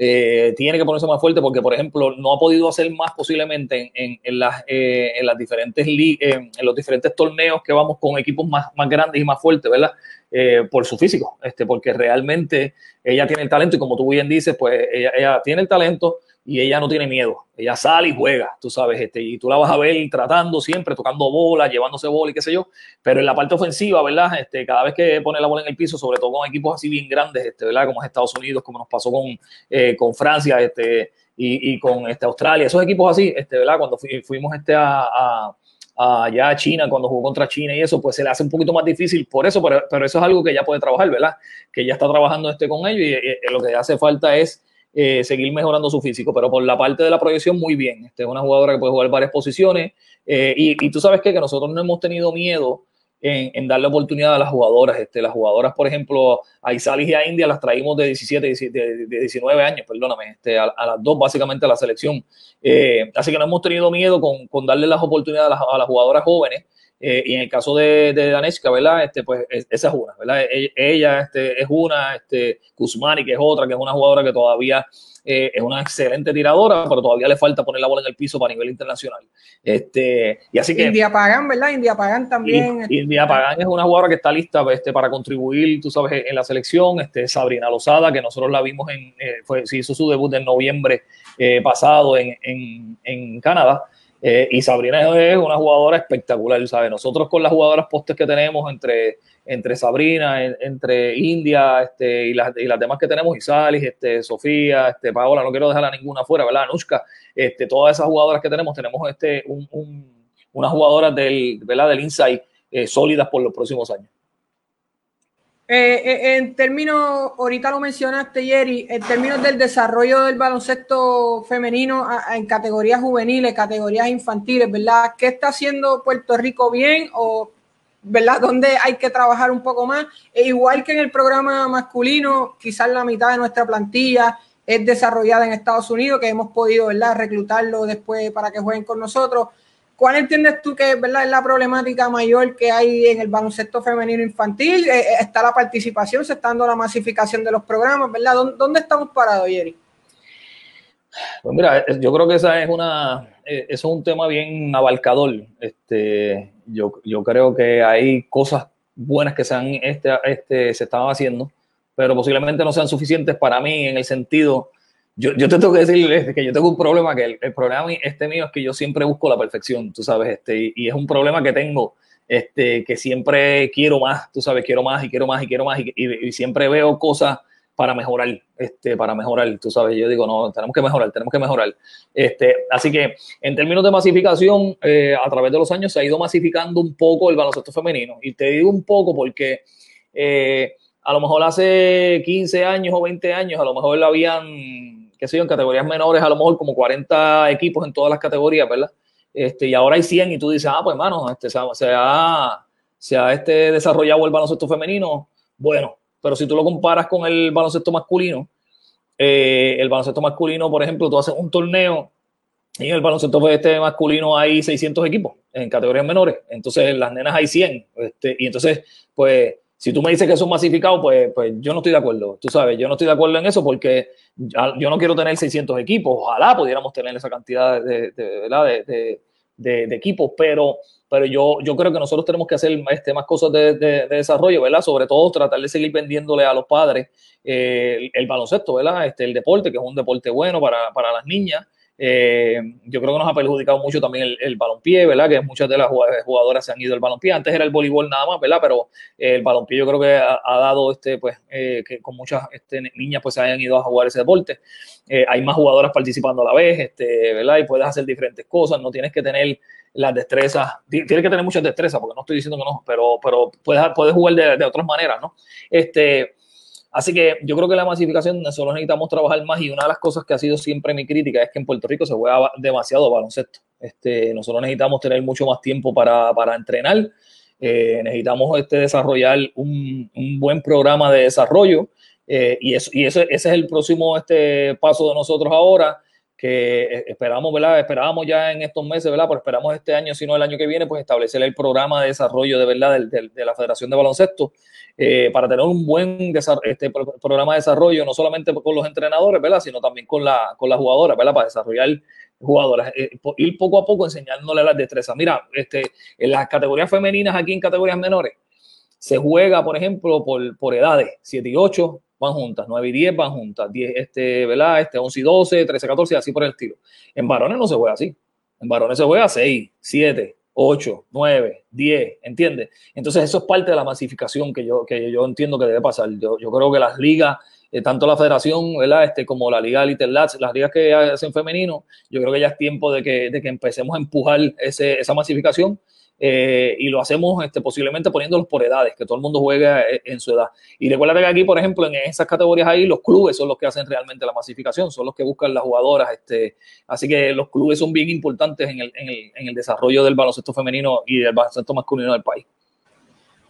Eh, tiene que ponerse más fuerte porque, por ejemplo, no ha podido hacer más posiblemente en, en, las, eh, en las diferentes en los diferentes torneos que vamos con equipos más, más grandes y más fuertes, ¿verdad? Eh, por su físico, este, porque realmente ella tiene el talento y como tú bien dices, pues ella, tiene el talento, y ella no tiene miedo. Ella sale y juega, tú sabes, este, y tú la vas a ver tratando siempre, tocando bola, llevándose bola y qué sé yo, pero en la parte ofensiva, ¿verdad? Este, cada vez que pone la bola en el piso, sobre todo con equipos así bien grandes, este, ¿verdad? Como es Estados Unidos, como nos pasó con, eh, con Francia, este, y, y, con este, Australia, esos equipos así, este, ¿verdad? Cuando fuimos este a allá a China, cuando jugó contra China y eso, pues se le hace un poquito más difícil por eso, pero, pero eso es algo que ya puede trabajar, ¿verdad? Que ya está trabajando este con ellos y, lo que hace falta es eh, seguir mejorando su físico, pero por la parte de la proyección, muy bien. Este es una jugadora que puede jugar varias posiciones eh, y, y, tú sabes que, que nosotros no hemos tenido miedo en, darle oportunidad a las jugadoras. Este, las jugadoras, por ejemplo, a Isalis y a India las traímos de 17, de, de 19 años, perdóname, este, a, a, las dos básicamente a la selección. Eh, así que no hemos tenido miedo con, con darle las oportunidades a las, a las jugadoras jóvenes. Eh, y en el caso de, de ¿verdad? Este, pues esa es una, ¿verdad? E, ella, este, es una, este, Kuzmani, que es otra, que es una jugadora que todavía eh, es una excelente tiradora, pero todavía le falta poner la bola en el piso para nivel internacional. Este, y así que, India Pagan, ¿verdad? India Pagan también. Este, India Pagan es una jugadora que está lista este, para contribuir, tú sabes, en la selección. Este, Sabrina Lozada, que nosotros la vimos en, eh, fue, se hizo su debut en noviembre eh, pasado en, en, en Canadá. Eh, y Sabrina es una jugadora espectacular, ¿sabes? Nosotros con las jugadoras postes que tenemos entre, entre Sabrina, entre India este, y, las, y las demás que tenemos, Isalis, este, Sofía, este, Paola, no quiero dejar a ninguna fuera, ¿verdad? Anushka, este, todas esas jugadoras que tenemos, tenemos este, un, un, unas jugadoras del, ¿verdad? del Insight eh, sólidas por los próximos años. Eh, eh, en términos, ahorita lo mencionaste, Jerry, en términos del desarrollo del baloncesto femenino en categorías juveniles, categorías infantiles, ¿verdad? ¿Qué está haciendo Puerto Rico bien o, ¿verdad? ¿Dónde hay que trabajar un poco más? E igual que en el programa masculino, quizás la mitad de nuestra plantilla es desarrollada en Estados Unidos, que hemos podido, ¿verdad? Reclutarlo después para que jueguen con nosotros. ¿Cuál entiendes tú que ¿verdad? es la problemática mayor que hay en el baloncesto femenino infantil? Eh, está la participación, se está dando la masificación de los programas, ¿verdad? ¿Dónde, estamos parados, Jerry? Pues mira, yo creo que esa es una, eso es un tema bien abarcador. Este, yo, yo creo que hay cosas buenas que se, han, este, este, se estaban haciendo, pero posiblemente no sean suficientes para mí en el sentido yo, yo, te tengo que decir que yo tengo un problema, que el, el, problema este mío es que yo siempre busco la perfección, tú sabes, este, y, y, es un problema que tengo, este, que siempre quiero más, tú sabes, quiero más y quiero más y quiero más y, y, y siempre veo cosas para mejorar, este, para mejorar, tú sabes, yo digo, no, tenemos que mejorar, tenemos que mejorar. Este, así que en términos de masificación, eh, a través de los años se ha ido masificando un poco el baloncesto femenino, y te digo un poco porque... Eh, a lo mejor hace 15 años o 20 años, a lo mejor lo habían qué sé yo, en categorías menores, a lo mejor como 40 equipos en todas las categorías, ¿verdad? Este, y ahora hay 100 y tú dices, ah, pues hermano, este, se, ha, se ha este, desarrollado el baloncesto femenino, bueno, pero si tú lo comparas con el baloncesto masculino, eh, el baloncesto masculino, por ejemplo, tú haces un torneo y en el baloncesto este masculino hay 600 equipos en categorías menores, entonces en las nenas hay 100, este, y entonces, pues Si tú me dices que son masificados, pues, pues yo no estoy de acuerdo. Tú sabes, yo no estoy de acuerdo en eso porque yo no quiero tener 600 equipos. Ojalá pudiéramos tener esa cantidad de equipos, pero pero yo, yo creo que nosotros tenemos que hacer este, más cosas de, de, desarrollo, ¿verdad? Sobre todo tratar de seguir vendiéndole a los padres eh, el, baloncesto, ¿verdad? Este, el deporte, que es un deporte bueno para, para las niñas. Eh, yo creo que nos ha perjudicado mucho también el, el, balompié, ¿verdad? Que muchas de las jugadoras se han ido al balompié. Antes era el voleibol nada más, ¿verdad? Pero el balompié yo creo que ha, dado, este, pues, eh, que con muchas este, niñas pues se hayan ido a jugar ese deporte. hay más jugadoras participando a la vez, este, ¿verdad? Y puedes hacer diferentes cosas, no tienes que tener las destrezas, tienes que tener muchas destrezas, porque no estoy diciendo que no, pero, pero puedes, puedes jugar de, otras maneras, ¿no? Este, así que yo creo que la masificación nosotros necesitamos trabajar más y una de las cosas que ha sido siempre mi crítica es que en Puerto Rico se juega demasiado baloncesto. Este, nosotros necesitamos tener mucho más tiempo para, para entrenar, eh, necesitamos este, desarrollar un, un, buen programa de desarrollo. Eh, y, eso, y ese, ese es el próximo este, paso de nosotros ahora que eh, esperamos, ¿verdad? Esperábamos ya en estos meses, ¿verdad? Pero esperamos este año, si no el año que viene, pues establecer el programa de desarrollo de verdad de, la Federación de Baloncesto eh, para tener un buen este, programa de desarrollo, no solamente con los entrenadores, ¿verdad? Sino también con, la, con las jugadoras, ¿verdad? Para desarrollar jugadoras, eh, ir poco a poco enseñándole las destrezas. Mira, este, en las categorías femeninas, aquí en categorías menores, se juega, por ejemplo, por, por edades, 7 y 8, van juntas, 9 y 10 van juntas, 10, este, ¿verdad? Este 11 y 12, 13, 14, así por el estilo. En varones no se juega así. En varones se juega 6, 7, 8, 9, 10, ¿entiendes? Entonces eso es parte de la masificación que yo, que yo entiendo que debe pasar. Yo, yo creo que las ligas, eh, tanto la federación, ¿verdad? Este, como la liga Little Lats, las ligas que hacen femenino, yo creo que ya es tiempo de que, de que empecemos a empujar esa masificación eh, y lo hacemos este, posiblemente poniéndolos por edades, que todo el mundo juegue eh, en su edad. Y recuerda que aquí, por ejemplo, en esas categorías ahí, los clubes son los que hacen realmente la masificación, son los que buscan las jugadoras. Este, así que los clubes son bien importantes en el, en el, en el desarrollo del baloncesto femenino y del baloncesto masculino del país.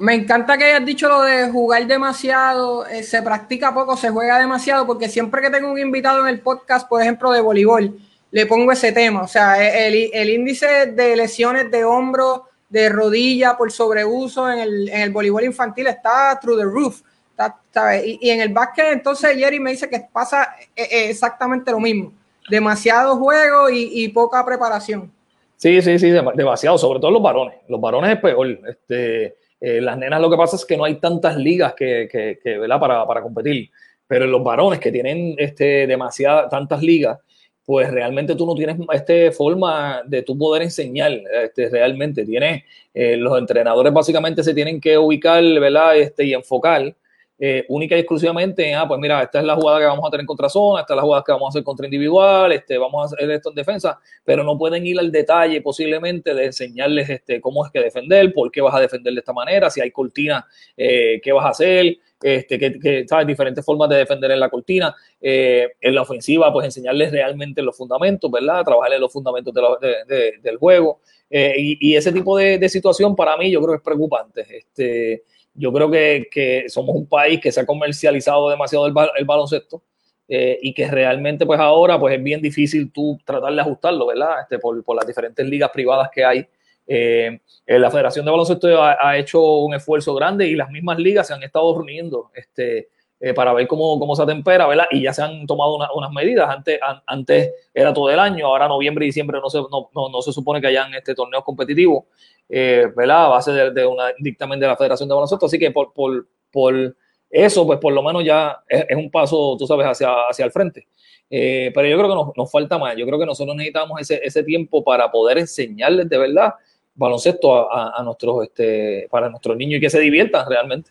Me encanta que hayas dicho lo de jugar demasiado, eh, se practica poco, se juega demasiado, porque siempre que tengo un invitado en el podcast, por ejemplo, de voleibol, le pongo ese tema. O sea, el, el índice de lesiones de hombro de rodilla por sobreuso en el, en el voleibol infantil está through the roof. Y, en el básquet, entonces Jerry me dice que pasa eh, eh, exactamente lo mismo. Demasiado juego y, poca preparación. Sí, sí, sí, demasiado, sobre todo los varones. Los varones es peor. Este, eh, las nenas lo que pasa es que no hay tantas ligas que, que, que ¿verdad? Para, para, competir. Pero los varones que tienen este, demasiadas, tantas ligas, pues realmente tú no tienes este forma de tu poder enseñar, este, realmente tienes, eh, los entrenadores básicamente se tienen que ubicar, ¿verdad? Este, y enfocar eh, única y exclusivamente en, ah, pues mira, esta es la jugada que vamos a tener contra zona, esta es la jugada que vamos a hacer contra individual, este, vamos a hacer esto en defensa, pero no pueden ir al detalle posiblemente de enseñarles este, cómo es que defender, por qué vas a defender de esta manera, si hay cortina, eh, qué vas a hacer, este, que, ¿sabes? diferentes formas de defender en la cortina. Eh, en la ofensiva, pues enseñarles realmente los fundamentos, ¿verdad? Trabajarles los fundamentos del juego. y, y, ese tipo de, situación para mí yo creo que es preocupante. Este, yo creo que, que, somos un país que se ha comercializado demasiado el, el baloncesto eh, y que realmente pues ahora pues es bien difícil tú tratar de ajustarlo, ¿verdad? Este, por, por las diferentes ligas privadas que hay. Eh, la Federación de Baloncesto ha, ha, hecho un esfuerzo grande y las mismas ligas se han estado reuniendo este, eh, para ver cómo, cómo se atempera, ¿verdad? Y ya se han tomado unas medidas. Antes, antes era todo el año, ahora noviembre y diciembre no se, no, no, se supone que hayan este torneos competitivos, eh, ¿verdad? A base de, un dictamen de la Federación de Baloncesto. Así que por, por, por eso, pues por lo menos ya es, un paso, tú sabes, hacia, hacia el frente. Eh, pero yo creo que nos, nos, falta más. Yo creo que nosotros necesitamos ese, ese tiempo para poder enseñarles de verdad baloncesto a, a, nuestros, este, para nuestros niños y que se diviertan realmente.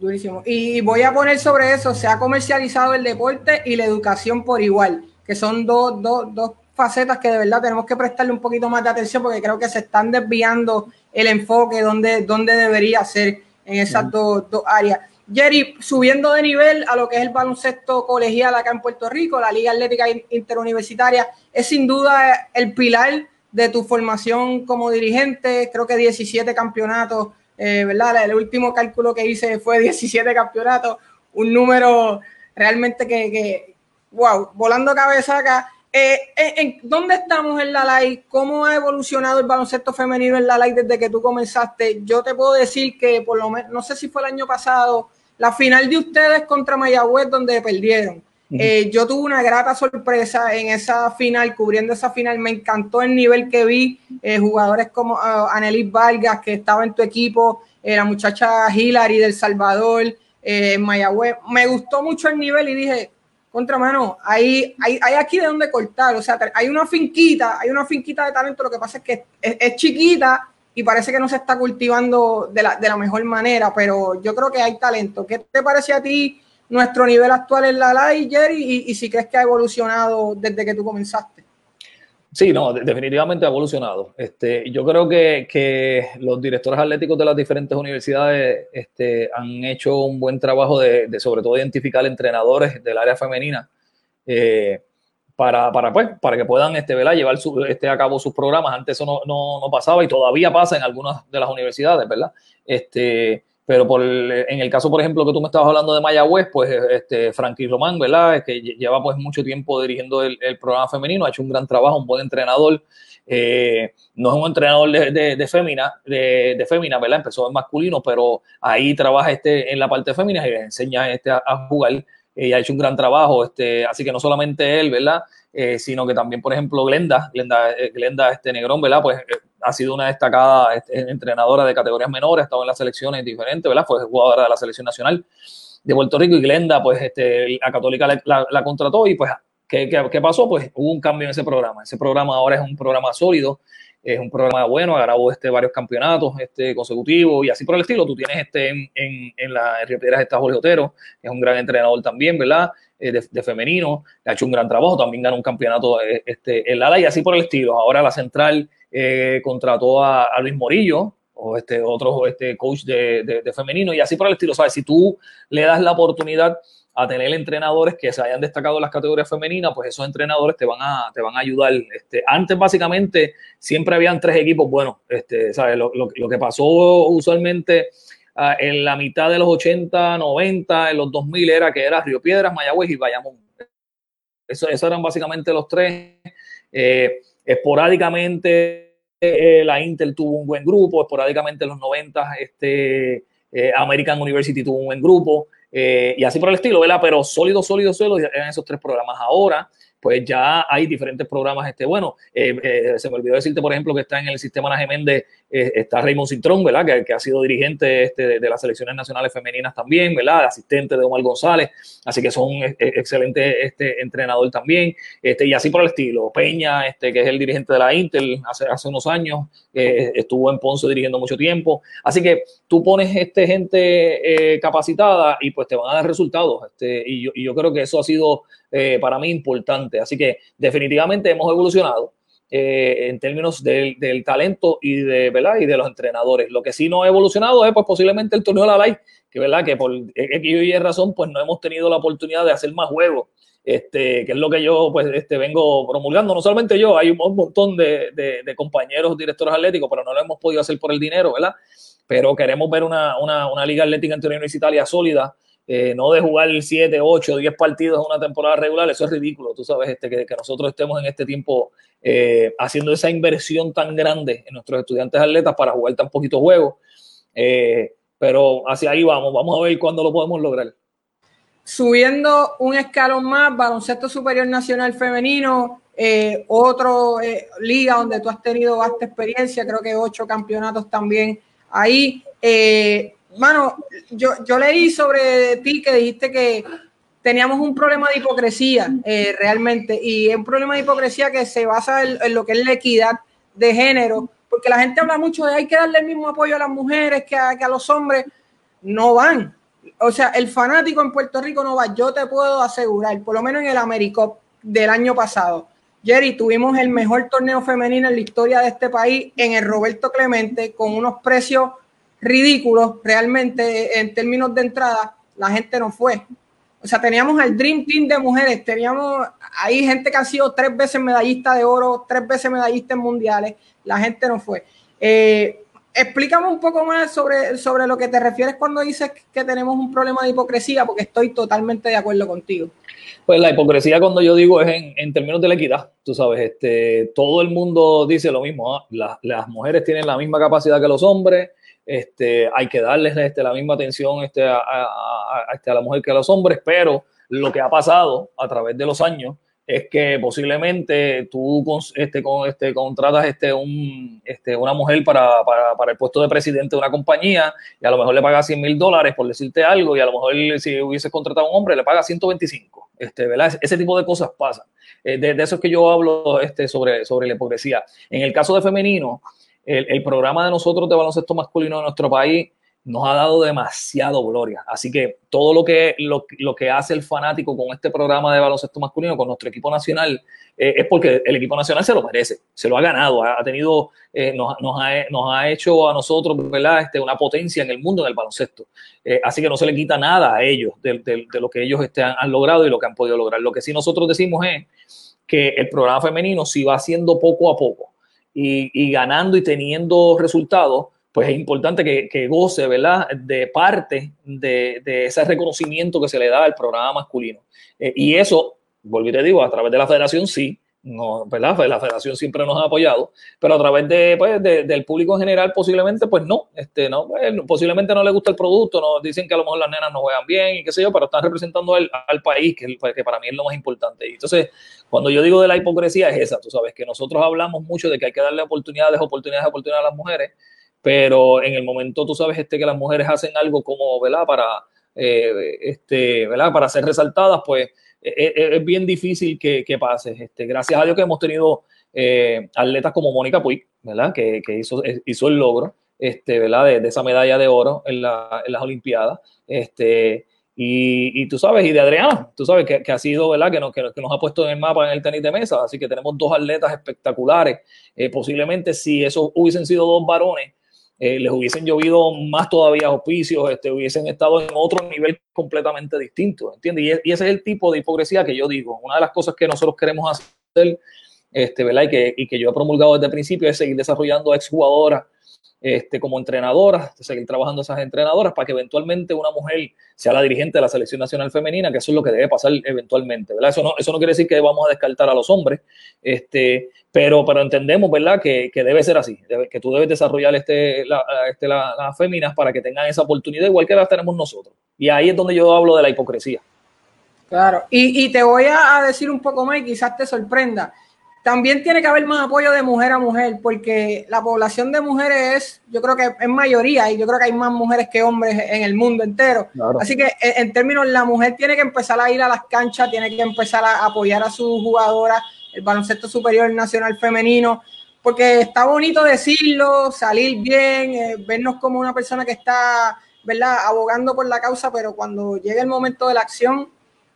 Durísimo. Y voy a poner sobre eso, se ha comercializado el deporte y la educación por igual, que son dos, dos, dos facetas que de verdad tenemos que prestarle un poquito más de atención porque creo que se están desviando el enfoque donde, donde debería ser en esas dos, dos áreas. Jerry, subiendo de nivel a lo que es el baloncesto colegial acá en Puerto Rico, la Liga Atlética Interuniversitaria es sin duda el pilar de tu formación como dirigente. Creo que 17 campeonatos eh, ¿verdad? El último cálculo que hice fue 17 campeonatos, un número realmente que, wow, volando cabeza acá. eh, ¿en, ¿dónde estamos en la LAI? ¿Cómo ha evolucionado el baloncesto femenino en la LAI desde que tú comenzaste? Yo te puedo decir que por lo menos, no sé si fue el año pasado, la final de ustedes contra Mayagüez donde perdieron. Eh, yo tuve una grata sorpresa en esa final, cubriendo esa final. Me encantó el nivel que vi. Eh, jugadores como uh, Anelis Vargas, que estaba en tu equipo, la muchacha Hillary del Salvador, Mayagüez. Me gustó mucho el nivel y dije, contra mano, hay, hay, hay, aquí de dónde cortar. O sea, hay una finquita, hay una finquita de talento. Lo que pasa es que es, chiquita y parece que no se está cultivando de la, de la, mejor manera, pero yo creo que hay talento. ¿Qué te parece a ti nuestro nivel actual en la LAI, Jerry? Y, si crees que ha evolucionado desde que tú comenzaste. Sí, no, definitivamente ha evolucionado. Este, yo creo que, que, los directores atléticos de las diferentes universidades este, han hecho un buen trabajo de, de sobre todo identificar entrenadores del área femenina eh, para, para, pues, para que puedan este, llevar su, este, a cabo sus programas. Antes eso no, no, no, pasaba y todavía pasa en algunas de las universidades, ¿verdad? Este, pero por en el caso, por ejemplo, que tú me estabas hablando de Mayagüez, pues este, Frankie Román, ¿verdad? Es que lleva pues mucho tiempo dirigiendo el, programa femenino, ha hecho un gran trabajo, un buen entrenador. Eh, no es un entrenador de, de, de fémina, de, de, fémina, ¿verdad? Empezó en masculino, pero ahí trabaja este, en la parte fémina y enseña este, a, jugar y ha hecho un gran trabajo, este, así que no solamente él, ¿verdad? Eh, sino que también, por ejemplo, Glenda, Glenda, eh, Glenda este Negrón, ¿verdad? Pues ha sido una destacada este, entrenadora de categorías menores, ha estado en las selecciones diferentes, ¿verdad? Fue jugadora de la selección nacional de Puerto Rico y Glenda, pues este, la Católica la, contrató y pues, ¿qué, ¿qué, pasó? Pues hubo un cambio en ese programa. Ese programa ahora es un programa sólido, es un programa bueno, ha ganado este, varios campeonatos este, consecutivos y así por el estilo. Tú tienes este, en, en, en la Río Piedras está Jorge Otero, es un gran entrenador también, ¿verdad? Eh, de, de, femenino, ha hecho un gran trabajo, también ganó un campeonato eh, este, el ala y así por el estilo. Ahora la central eh, contrató a, a, Luis Morillo, o este otro este coach de, de, femenino, y así por el estilo. ¿sabes? Si tú le das la oportunidad a tener entrenadores que se hayan destacado en las categorías femeninas, pues esos entrenadores te van a, te van a ayudar. Este, antes, básicamente, siempre habían tres equipos buenos. Este, ¿sabes? Lo, lo, que pasó usualmente uh, en la mitad de los 80, 90, en los 2000 era que era Río Piedras, Mayagüez y Bayamón. Eso, esos eran básicamente los tres. Eh, esporádicamente eh, la Intel tuvo un buen grupo, esporádicamente en los 90 este, eh, American University tuvo un buen grupo eh, y así por el estilo, ¿verdad? Pero sólido, sólido, sólido eran esos tres programas. Ahora pues ya hay diferentes programas. Este, bueno, eh, eh, se me olvidó decirte, por ejemplo, que está en el sistema Ana Geméndez, eh, está Raymond Cintrón, ¿verdad? Que, ha sido dirigente este, de, de, las selecciones nacionales femeninas también, ¿verdad? Asistente de Omar González, así que son eh, excelente este, entrenador también, este, y así por el estilo. Peña, este, que es el dirigente de la Intel hace, hace unos años, estuvo en Ponce dirigiendo mucho tiempo. Así que tú pones este gente capacitada y pues te van a dar resultados. Este, y, yo, y yo creo que eso ha sido para mí importante. Así que definitivamente hemos evolucionado eh, en términos del, del, talento y de, ¿verdad? y de los entrenadores. Lo que sí no ha evolucionado es pues, posiblemente el torneo de la LAI, que, ¿verdad? que por X y razón pues no hemos tenido la oportunidad de hacer más juegos. Este, que es lo que yo pues este, vengo promulgando, no solamente yo, hay un, montón de, de, de, compañeros directores atléticos, pero no lo hemos podido hacer por el dinero, ¿verdad? Pero queremos ver una, una, una liga atlética universitaria sólida, eh, no de jugar 7, 8, 10 partidos en una temporada regular, eso es ridículo, tú sabes, este, que, nosotros estemos en este tiempo eh, haciendo esa inversión tan grande en nuestros estudiantes atletas para jugar tan poquitos juegos, eh, pero hacia ahí vamos, vamos a ver cuándo lo podemos lograr. Subiendo un escalón más, baloncesto superior nacional femenino, eh, otro liga donde tú has tenido vasta experiencia, creo que ocho campeonatos también ahí. Mano, yo, yo leí sobre ti que dijiste que teníamos un problema de hipocresía eh, realmente y es un problema de hipocresía que se basa en, en, lo que es la equidad de género, porque la gente habla mucho de hay que darle el mismo apoyo a las mujeres que a, que a los hombres, no van. O sea, el fanático en Puerto Rico no va, yo te puedo asegurar, por lo menos en el Americop del año pasado. Jerry, tuvimos el mejor torneo femenino en la historia de este país en el Roberto Clemente con unos precios ridículos realmente en términos de entrada, la gente no fue. O sea, teníamos al Dream Team de mujeres, teníamos ahí gente que ha sido tres veces medallista de oro, tres veces medallista en mundiales, la gente no fue. Eh, explícame un poco más sobre, sobre lo que te refieres cuando dices que tenemos un problema de hipocresía, porque estoy totalmente de acuerdo contigo. Pues la hipocresía cuando yo digo es en, en términos de la equidad, tú sabes, este, todo el mundo dice lo mismo, ¿ah? las mujeres tienen la misma capacidad que los hombres, este, hay que darles este, la misma atención este, a, este, a la mujer que a los hombres, pero lo que ha pasado a través de los años es que posiblemente tú este, con, este, contratas este, este, una mujer para, el puesto de presidente de una compañía y a lo mejor le pagas 100 mil dólares por decirte algo y a lo mejor si hubieses contratado a un hombre le pagas 125. Este. Ese tipo de cosas pasan. Eh, de, de, eso es que yo hablo este, sobre, sobre la hipocresía. En el caso de femenino, el, programa de nosotros de baloncesto masculino de nuestro país nos ha dado demasiado gloria. Así que todo lo que, lo, que hace el fanático con este programa de baloncesto masculino, con nuestro equipo nacional, eh, es porque el equipo nacional se lo merece, se lo ha ganado, ha, tenido, eh, nos, ha, hecho a nosotros, ¿verdad? Este, una potencia en el mundo del baloncesto. Eh, así que no se le quita nada a ellos de, lo que ellos este, han, han, logrado y lo que han podido lograr. Lo que sí nosotros decimos es que el programa femenino, si va haciendo poco a poco y, ganando y teniendo resultados, pues es importante que, que goce, ¿verdad?, de parte de, de, ese reconocimiento que se le da al programa masculino. Eh, y eso, volví te digo, a través de la federación sí, no, ¿verdad? Pues la federación siempre nos ha apoyado, pero a través de, pues, de, del público en general posiblemente, pues no, este, no, pues, posiblemente no le gusta el producto, nos dicen que a lo mejor las nenas no juegan bien y qué sé yo, pero están representando al, al país, que, que, para mí es lo más importante. Y entonces, cuando yo digo de la hipocresía es esa, tú sabes, que nosotros hablamos mucho de que hay que darle oportunidades, oportunidades, oportunidades a las mujeres, pero en el momento tú sabes este, que las mujeres hacen algo como, ¿verdad? Para, eh, este, ¿verdad? Para ser resaltadas, pues es, e, es bien difícil que, que, pase. Este, gracias a Dios que hemos tenido eh, atletas como Mónica Puig, ¿verdad? Que, que, hizo, hizo el logro, este, ¿verdad? De, de esa medalla de oro en, la, en las Olimpiadas. Este, y, y, tú sabes, y de Adriana, tú sabes que, que ha sido, ¿verdad? Que nos, que, que, nos ha puesto en el mapa en el tenis de mesa. Así que tenemos dos atletas espectaculares. Eh, posiblemente si esos hubiesen sido dos varones, eh, les hubiesen llovido más todavía auspicios, este, hubiesen estado en otro nivel completamente distinto, ¿entiendes? Y, y, ese es el tipo de hipocresía que yo digo. Una de las cosas que nosotros queremos hacer, este, ¿verdad? Y que, y que yo he promulgado desde el principio es seguir desarrollando exjugadoras este, como entrenadoras, seguir trabajando esas entrenadoras para que eventualmente una mujer sea la dirigente de la selección nacional femenina, que eso es lo que debe pasar eventualmente, ¿verdad? Eso no, eso no quiere decir que vamos a descartar a los hombres, este, pero, pero entendemos, ¿verdad? Que, que debe ser así, que tú debes desarrollar este, la, este, la, las féminas para que tengan esa oportunidad igual que las tenemos nosotros. Y ahí es donde yo hablo de la hipocresía. Claro, y, y te voy a decir un poco más y quizás te sorprenda también tiene que haber más apoyo de mujer a mujer, porque la población de mujeres es, yo creo que es mayoría, y yo creo que hay más mujeres que hombres en el mundo entero. Claro. Así que en términos, la mujer tiene que empezar a ir a las canchas, tiene que empezar a apoyar a sus jugadoras, el baloncesto superior nacional femenino, porque está bonito decirlo, salir bien, eh, vernos como una persona que está, ¿verdad?, abogando por la causa, pero cuando llega el momento de la acción,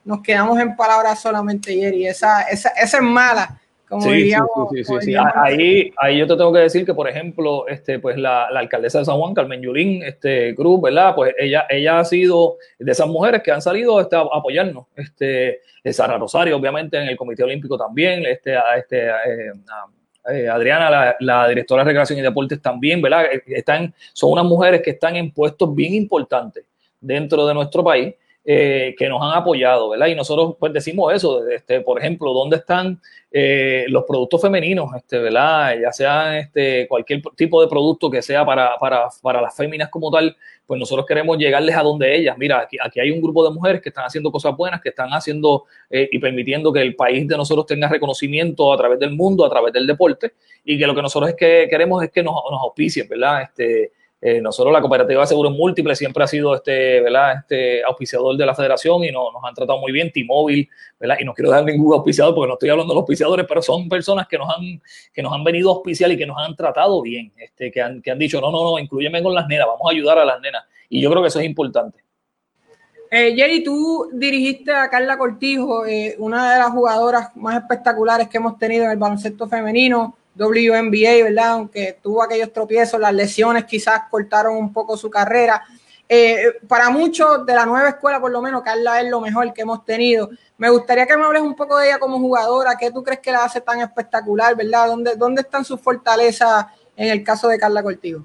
nos quedamos en palabras solamente, Jerry. Esa, esa, esa es mala como sí, diríamos, sí, sí, sí. Ahí, ahí yo te tengo que decir que, por ejemplo, este, pues la, la alcaldesa de San Juan, Carmen Yulín, este, Cruz, ¿verdad? Pues ella, ella ha sido de esas mujeres que han salido este, a apoyarnos. Este, Sara Rosario, obviamente, en el Comité Olímpico también, este, a, este, eh, a, eh, Adriana, la, la, directora de Recreación y Deportes también, ¿verdad? Están, son unas mujeres que están en puestos bien importantes dentro de nuestro país eh, que nos han apoyado, ¿verdad? Y nosotros pues decimos eso, este, por ejemplo, ¿dónde están eh, los productos femeninos, este, ¿verdad? Ya sea este, cualquier tipo de producto que sea para, para, para las féminas como tal, pues nosotros queremos llegarles a donde ellas. Mira, aquí, aquí hay un grupo de mujeres que están haciendo cosas buenas, que están haciendo eh, y permitiendo que el país de nosotros tenga reconocimiento a través del mundo, a través del deporte, y que lo que nosotros es que queremos es que nos, nos auspicien, ¿verdad? Este, eh, nosotros la cooperativa de seguros múltiples siempre ha sido este, ¿verdad? este auspiciador de la federación y no, nos han tratado muy bien, T-Mobile. Y no quiero dar ningún auspiciador porque no estoy hablando de los auspiciadores, pero son personas que nos han, que nos han venido a auspiciar y que nos han tratado bien, este, que, han, que han dicho, no, no, no, incluyeme con las nenas, vamos a ayudar a las nenas. Y yo creo que eso es importante. Eh, Jerry, tú dirigiste a Carla Cortijo, eh, una de las jugadoras más espectaculares que hemos tenido en el baloncesto femenino WNBA, ¿verdad? Aunque tuvo aquellos tropiezos, las lesiones quizás cortaron un poco su carrera. Eh, para muchos de la nueva escuela, por lo menos, Carla es lo mejor que hemos tenido. Me gustaría que me hables un poco de ella como jugadora. ¿Qué tú crees que la hace tan espectacular, verdad? ¿Dónde, dónde están sus fortalezas en el caso de Carla Cortijo?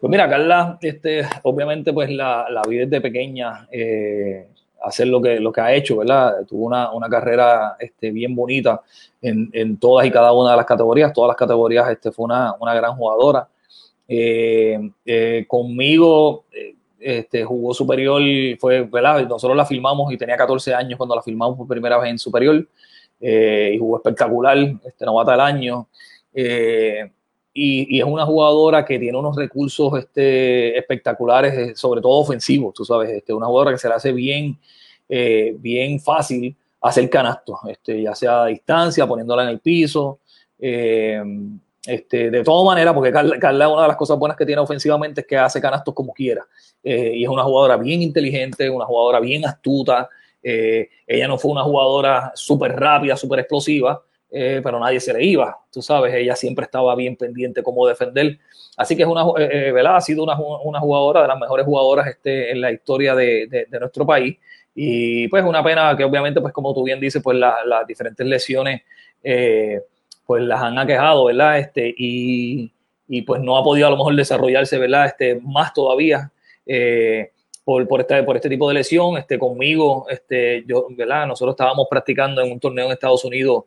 Pues mira, Carla, este, obviamente pues la, la vida desde pequeña, eh, hacer lo que, lo que ha hecho, ¿verdad? Tuvo una, una carrera este, bien bonita en, en, todas y cada una de las categorías, todas las categorías este, fue una, una gran jugadora. Eh, eh, conmigo eh, este, jugó superior, fue, ¿verdad? Nosotros la filmamos y tenía 14 años cuando la filmamos por primera vez en superior y jugó espectacular, este, novata del año. Y, es una jugadora que tiene unos recursos este, espectaculares, sobre todo ofensivos, tú sabes, este, una jugadora que se le hace bien, bien fácil hacer canastos, este, ya sea a distancia, poniéndola en el piso. Eh, este, de todas maneras, porque Carla, una de las cosas buenas que tiene ofensivamente es que hace canastos como quiera. Eh, y es una jugadora bien inteligente, una jugadora bien astuta. Eh, ella no fue una jugadora súper rápida, súper explosiva, eh, pero nadie se le iba. Tú sabes, ella siempre estaba bien pendiente cómo defender. Así que es una, ¿verdad? ha sido una, una, jugadora de las mejores jugadoras este, en la historia de, de, de, nuestro país. Y pues una pena que obviamente, pues como tú bien dices, pues las diferentes lesiones pues las han aquejado, ¿verdad? Este, y, y, pues no ha podido a lo mejor desarrollarse, ¿verdad? Este, más todavía eh, por, por, este, por este tipo de lesión. Este, conmigo, este, yo, ¿verdad? Nosotros estábamos practicando en un torneo en Estados Unidos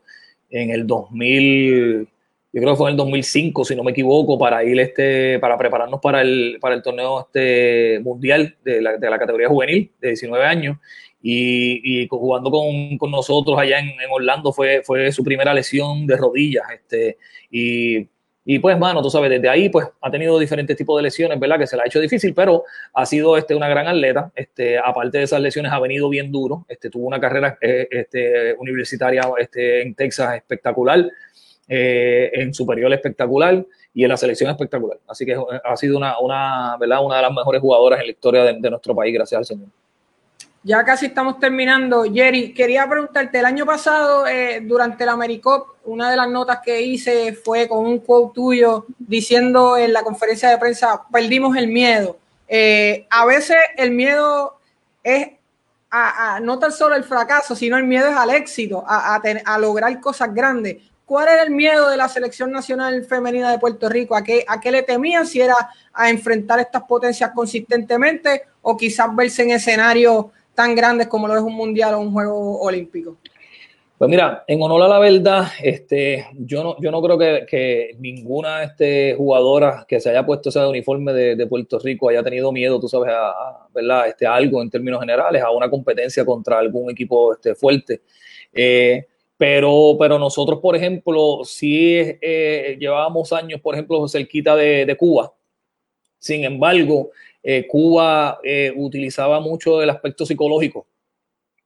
en el 2000, yo creo que fue en el 2005, si no me equivoco, para ir este, para prepararnos para el, para el torneo este mundial de la, de la categoría juvenil de 19 años y, jugando con, con, nosotros allá en, en, Orlando fue, fue su primera lesión de rodillas. Este, y, y, pues, mano, tú sabes, desde ahí pues ha tenido diferentes tipos de lesiones, ¿verdad? Que se le ha hecho difícil, pero ha sido este, una gran atleta. Este, aparte de esas lesiones, ha venido bien duro. Este, tuvo una carrera eh, este, universitaria este, en Texas espectacular, eh, en superior espectacular y en la selección espectacular. Así que ha sido una, una, ¿verdad? una de las mejores jugadoras en la historia de, de nuestro país, gracias al Señor. Ya casi estamos terminando. Jerry, quería preguntarte, el año pasado, eh, durante la AmeriCop, una de las notas que hice fue con un quote tuyo diciendo en la conferencia de prensa, perdimos el miedo. Eh, a veces el miedo es a, a, no tan solo el fracaso, sino el miedo es al éxito, a, a, lograr cosas grandes. ¿Cuál era el miedo de la selección nacional femenina de Puerto Rico? ¿A qué, ¿A qué le temían? Si era a enfrentar estas potencias consistentemente o quizás verse en escenarios tan grandes como lo es un mundial o un juego olímpico? Pues mira, en honor a la verdad, este, yo no, yo no creo que, que ninguna este, jugadora que se haya puesto ese uniforme de, Puerto Rico haya tenido miedo, tú sabes, a, ¿verdad? Este, algo en términos generales, a una competencia contra algún equipo este, fuerte. Eh, pero, pero nosotros, por ejemplo, sí eh, llevábamos años, por ejemplo, cerquita de Cuba. Sin embargo, eh, Cuba eh, utilizaba mucho el aspecto psicológico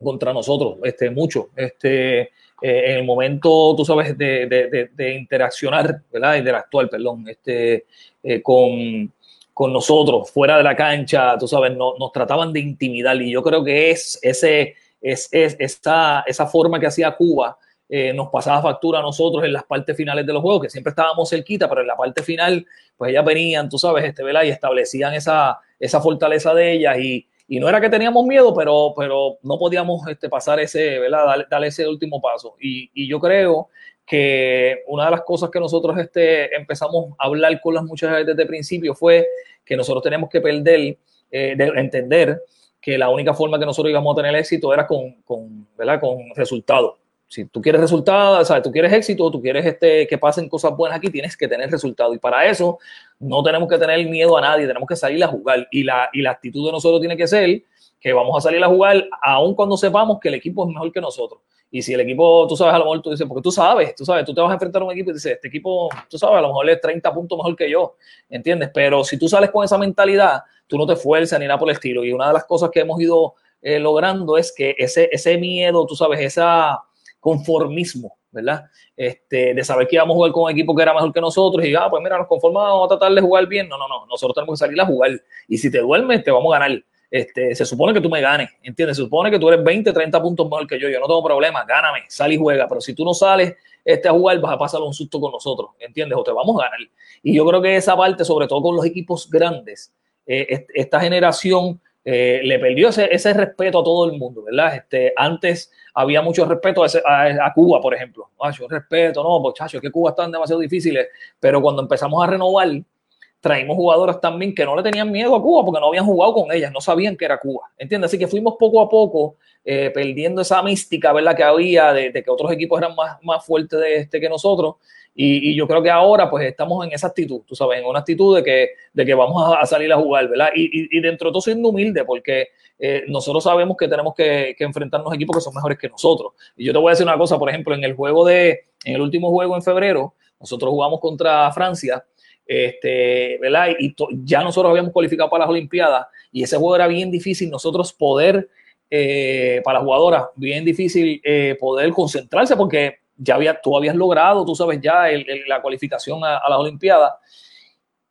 contra nosotros, este, mucho. Este, eh, en el momento, tú sabes, de, de, de, interaccionar, ¿verdad? De interactuar, perdón, este, eh, con, con, nosotros, fuera de la cancha, tú sabes, no, nos trataban de intimidar y yo creo que es, ese, es, es esa, esa forma que hacía Cuba eh, nos pasaba factura a nosotros en las partes finales de los juegos, que siempre estábamos cerquita, pero en la parte final, pues ellas venían, tú sabes, este, ¿verdad? Y establecían esa, esa fortaleza de ellas y, y no era que teníamos miedo, pero, pero no podíamos este, pasar ese, ¿verdad? Darle, darle ese último paso. Y, y, yo creo que una de las cosas que nosotros este, empezamos a hablar con las muchachas desde el principio fue que nosotros tenemos que perder, eh, de entender que la única forma que nosotros íbamos a tener éxito era con, con, ¿verdad? con resultados si tú quieres resultados, ¿sabes? tú quieres éxito, tú quieres este, que pasen cosas buenas aquí, tienes que tener resultados. Y para eso no tenemos que tener miedo a nadie, tenemos que salir a jugar. Y la, y la actitud de nosotros tiene que ser que vamos a salir a jugar aun cuando sepamos que el equipo es mejor que nosotros. Y si el equipo, tú sabes, a lo mejor tú dices, porque tú sabes, tú sabes, tú te vas a enfrentar a un equipo y dices, este equipo, tú sabes, a lo mejor es 30 puntos mejor que yo, ¿entiendes? Pero si tú sales con esa mentalidad, tú no te fuerzas ni nada por el estilo. Y una de las cosas que hemos ido eh, logrando es que ese, ese miedo, tú sabes, esa conformismo, ¿verdad? Este, de saber que íbamos a jugar con un equipo que era mejor que nosotros y, ah, pues mira, nos conformamos, vamos a tratar de jugar bien. No, no, no, nosotros tenemos que salir a jugar. Y si te duermes, te vamos a ganar. Este, se supone que tú me ganes, ¿entiendes? Se supone que tú eres 20, 30 puntos mejor que yo, yo no tengo problema, gáname, sal y juega, pero si tú no sales este, a jugar, vas a pasar un susto con nosotros, ¿entiendes? O te vamos a ganar. Y yo creo que esa parte, sobre todo con los equipos grandes, eh, esta generación eh, le perdió ese, respeto a todo el mundo, ¿verdad? Este, antes había mucho respeto a, Cuba, por ejemplo. Yo respeto, no, muchachos, que Cuba están demasiado difíciles, pero cuando empezamos a renovar, traímos jugadoras también que no le tenían miedo a Cuba porque no habían jugado con ellas, no sabían que era Cuba, ¿entiendes? Así que fuimos poco a poco eh, perdiendo esa mística, ¿verdad? Que había de, que otros equipos eran más, más fuertes de este que nosotros. Y, yo creo que ahora pues estamos en esa actitud, tú sabes, en una actitud de que, de que vamos a, salir a jugar, ¿verdad? Y, dentro de todo siendo humilde porque eh, nosotros sabemos que tenemos que, que, enfrentarnos a equipos que son mejores que nosotros. Y yo te voy a decir una cosa, por ejemplo, en el juego de, en el último juego en febrero, nosotros jugamos contra Francia este, ¿verdad? Y ya nosotros habíamos cualificado para las Olimpiadas y ese juego era bien difícil nosotros poder, eh, para las jugadoras, bien difícil eh, poder concentrarse porque ya había, tú habías logrado, tú sabes ya, la cualificación a, las Olimpiadas.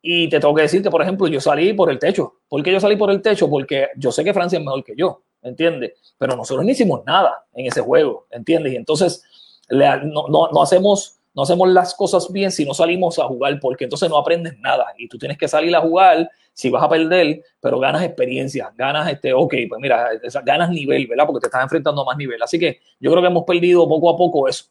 Y te tengo que decir que, por ejemplo, yo salí por el techo. ¿Por qué yo salí por el techo? Porque yo sé que Francia es mejor que yo, ¿entiendes? Pero nosotros no hicimos nada en ese juego, ¿entiendes? Y entonces no, no, no hacemos no hacemos las cosas bien si no salimos a jugar, porque entonces no aprendes nada y tú tienes que salir a jugar si vas a perder, pero ganas experiencia, ganas, este, ok, pues mira, ganas nivel, ¿verdad? Porque te estás enfrentando a más nivel. Así que yo creo que hemos perdido poco a poco eso.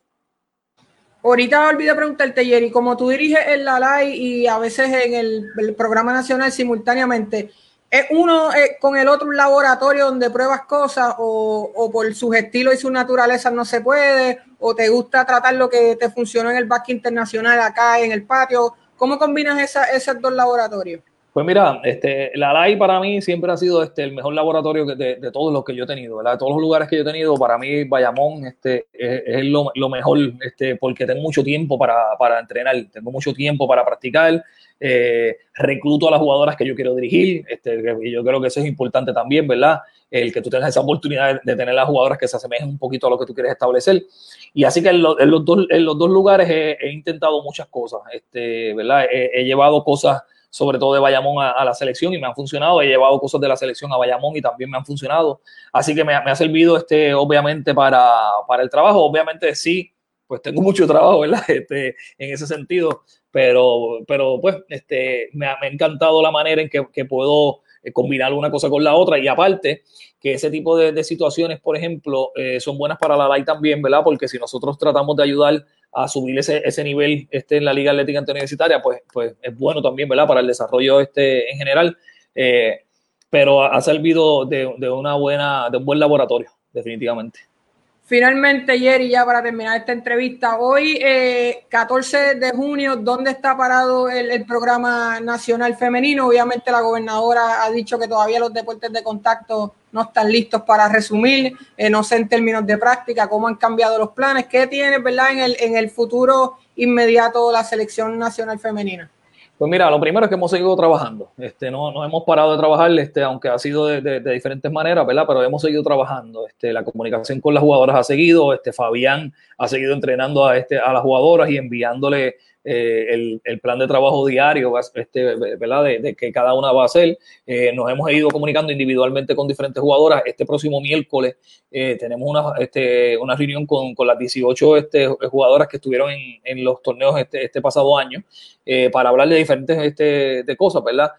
Ahorita olvidé preguntarte, Jerry, como tú diriges en la live y a veces en el programa nacional simultáneamente, ¿Es uno eh, con el otro un laboratorio donde pruebas cosas o, por su estilo y su naturaleza no se puede? ¿O te gusta tratar lo que te funcionó en el back internacional acá en el patio? ¿Cómo combinas esos dos laboratorios? Pues mira, este, la LAI para mí siempre ha sido este, el mejor laboratorio de, de, todos los que yo he tenido, ¿verdad? De todos los lugares que yo he tenido, para mí Bayamón este, es, lo, lo, mejor, este, porque tengo mucho tiempo para, para entrenar, tengo mucho tiempo para practicar, eh, recluto a las jugadoras que yo quiero dirigir, este, y yo creo que eso es importante también, ¿verdad? El que tú tengas esa oportunidad de, tener las jugadoras que se asemejen un poquito a lo que tú quieres establecer. Y así que en, los, dos, en los dos lugares he, intentado muchas cosas, este, ¿verdad? he llevado cosas sobre todo de Bayamón a, la selección y me han funcionado. He llevado cosas de la selección a Bayamón y también me han funcionado. Así que me, ha servido, este, obviamente, para, para, el trabajo. Obviamente, sí, pues tengo mucho trabajo, ¿verdad? Este, en ese sentido, pero, pero pues este, me, ha, encantado la manera en que, que, puedo eh, combinar una cosa con la otra y aparte que ese tipo de, situaciones, por ejemplo, eh, son buenas para la LAI también, ¿verdad? Porque si nosotros tratamos de ayudar a subir ese, ese nivel este, en la Liga Atlética Interuniversitaria, pues, pues es bueno también, ¿verdad? Para el desarrollo este en general. Eh, pero ha servido de, de, una buena, de un buen laboratorio, definitivamente. Finalmente, Jerry, ya para terminar esta entrevista, hoy, 14 eh, de junio, ¿dónde está parado el, programa nacional femenino? Obviamente la gobernadora ha dicho que todavía los deportes de contacto no están listos para resumir, eh, no sé en términos de práctica cómo han cambiado los planes, ¿qué tiene, verdad, en el, en el futuro inmediato la selección nacional femenina? Pues mira, lo primero es que hemos seguido trabajando. Este, no, no hemos parado de trabajar, este, aunque ha sido de, diferentes maneras, ¿verdad? Pero hemos seguido trabajando. Este, la comunicación con las jugadoras ha seguido. Este, Fabián ha seguido entrenando a, este, a las jugadoras y enviándole eh, el, plan de trabajo diario, este, ¿verdad? De, que cada una va a hacer. Eh, nos hemos ido comunicando individualmente con diferentes jugadoras. Este próximo miércoles eh, tenemos una, este, una reunión con, las 18 este, jugadoras que estuvieron en, los torneos este, este pasado año para hablar de diferentes este, de cosas, ¿verdad?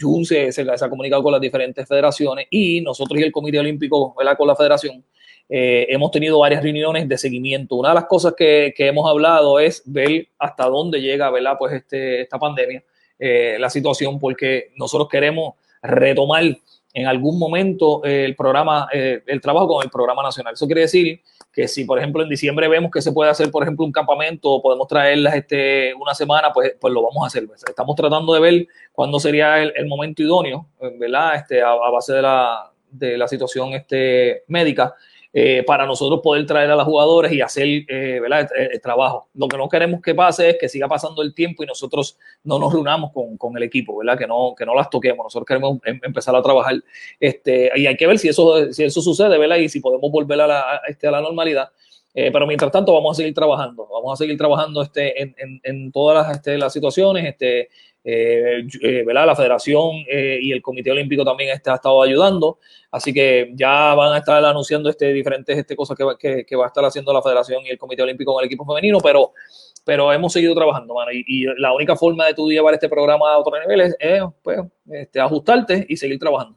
Jun se, se, ha comunicado con las diferentes federaciones y nosotros y el Comité Olímpico, ¿verdad? Con la federación eh, hemos tenido varias reuniones de seguimiento. Una de las cosas que, hemos hablado es ver hasta dónde llega ¿verdad? Pues este, esta pandemia, eh, la situación, porque nosotros queremos retomar en algún momento el programa, eh, el trabajo con el programa nacional. Eso quiere decir que si, por ejemplo, en diciembre vemos que se puede hacer, por ejemplo, un campamento o podemos traerlas este, una semana, pues, pues lo vamos a hacer. Estamos tratando de ver cuándo sería el, momento idóneo, ¿verdad? Este, a, a base de la, de la situación este, médica eh, para nosotros poder traer a los jugadores y hacer eh, El, trabajo. Lo que no queremos que pase es que siga pasando el tiempo y nosotros no nos reunamos con, con el equipo, ¿verdad? Que no, que no las toquemos. Nosotros queremos em, empezar a trabajar este, y hay que ver si eso, si eso sucede, ¿verdad? Y si podemos volver a la, este, a la normalidad. Eh, pero mientras tanto vamos a seguir trabajando, vamos a seguir trabajando este, en, en, en todas las, este, las situaciones, este, eh, eh, ¿verdad? La federación eh, y el Comité Olímpico también está, ha estado ayudando, así que ya van a estar anunciando este, diferentes este, cosas que, que, va a estar haciendo la federación y el Comité Olímpico con el equipo femenino, pero, pero hemos seguido trabajando, mano, y, la única forma de tú llevar este programa a otro nivel es, pues, este, ajustarte y seguir trabajando.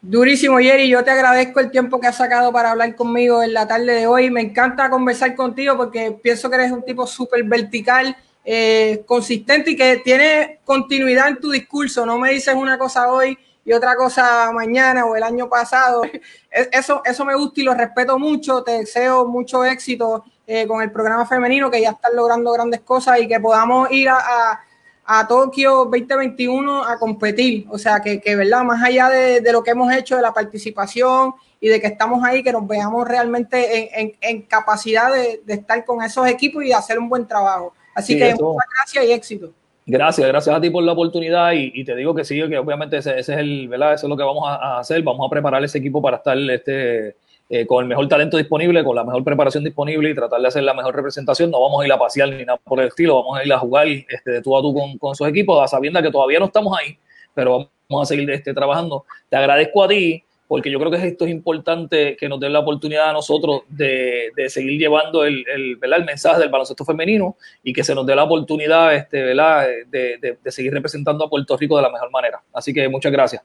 Durísimo, Jerry. Yo te agradezco el tiempo que has sacado para hablar conmigo en la tarde de hoy. Me encanta conversar contigo porque pienso que eres un tipo súper vertical eh, consistente y que tiene continuidad en tu discurso. No me dices una cosa hoy y otra cosa mañana o el año pasado. Eso, eso me gusta y lo respeto mucho. Te deseo mucho éxito eh, con el programa femenino, que ya están logrando grandes cosas y que podamos ir a, a, Tokio 2021 a competir. O sea, que, que ¿verdad? Más allá de, de, lo que hemos hecho, de la participación y de que estamos ahí, que nos veamos realmente en, en, capacidad de, de, estar con esos equipos y hacer un buen trabajo. Así que muchas gracias y éxito. Gracias, gracias a ti por la oportunidad y, te digo que sí, que obviamente ese, es el, ¿verdad? Eso es lo que vamos a, hacer, vamos a preparar ese equipo para estar este, eh, con el mejor talento disponible, con la mejor preparación disponible y tratar de hacer la mejor representación. No vamos a ir a pasear ni nada por el estilo, vamos a ir a jugar este, de tú a tú con, con sus equipos, sabiendo que todavía no estamos ahí, pero vamos a seguir este, trabajando. Te agradezco a ti porque yo creo que esto es importante que nos den la oportunidad a nosotros de, de seguir llevando el, el, el, mensaje del baloncesto femenino y que se nos dé la oportunidad este, ¿verdad? De, de, de, seguir representando a Puerto Rico de la mejor manera. Así que muchas gracias.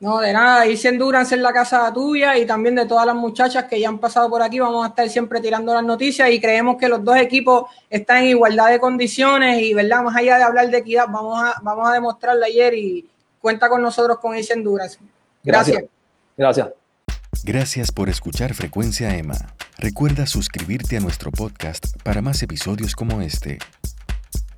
No, de nada, irse Endurance en la casa tuya y también de todas las muchachas que ya han pasado por aquí. Vamos a estar siempre tirando las noticias y creemos que los dos equipos están en igualdad de condiciones y, ¿verdad? Más allá de hablar de equidad, vamos a, vamos a demostrarlo ayer y cuenta con nosotros con Irse Endurance. Gracias. Gracias. Gracias. Gracias por escuchar Frecuencia Emma. Recuerda suscribirte a nuestro podcast para más episodios como este.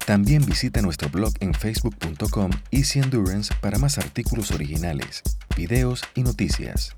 También visita nuestro blog en facebook.com Easy Endurance para más artículos originales, videos y noticias.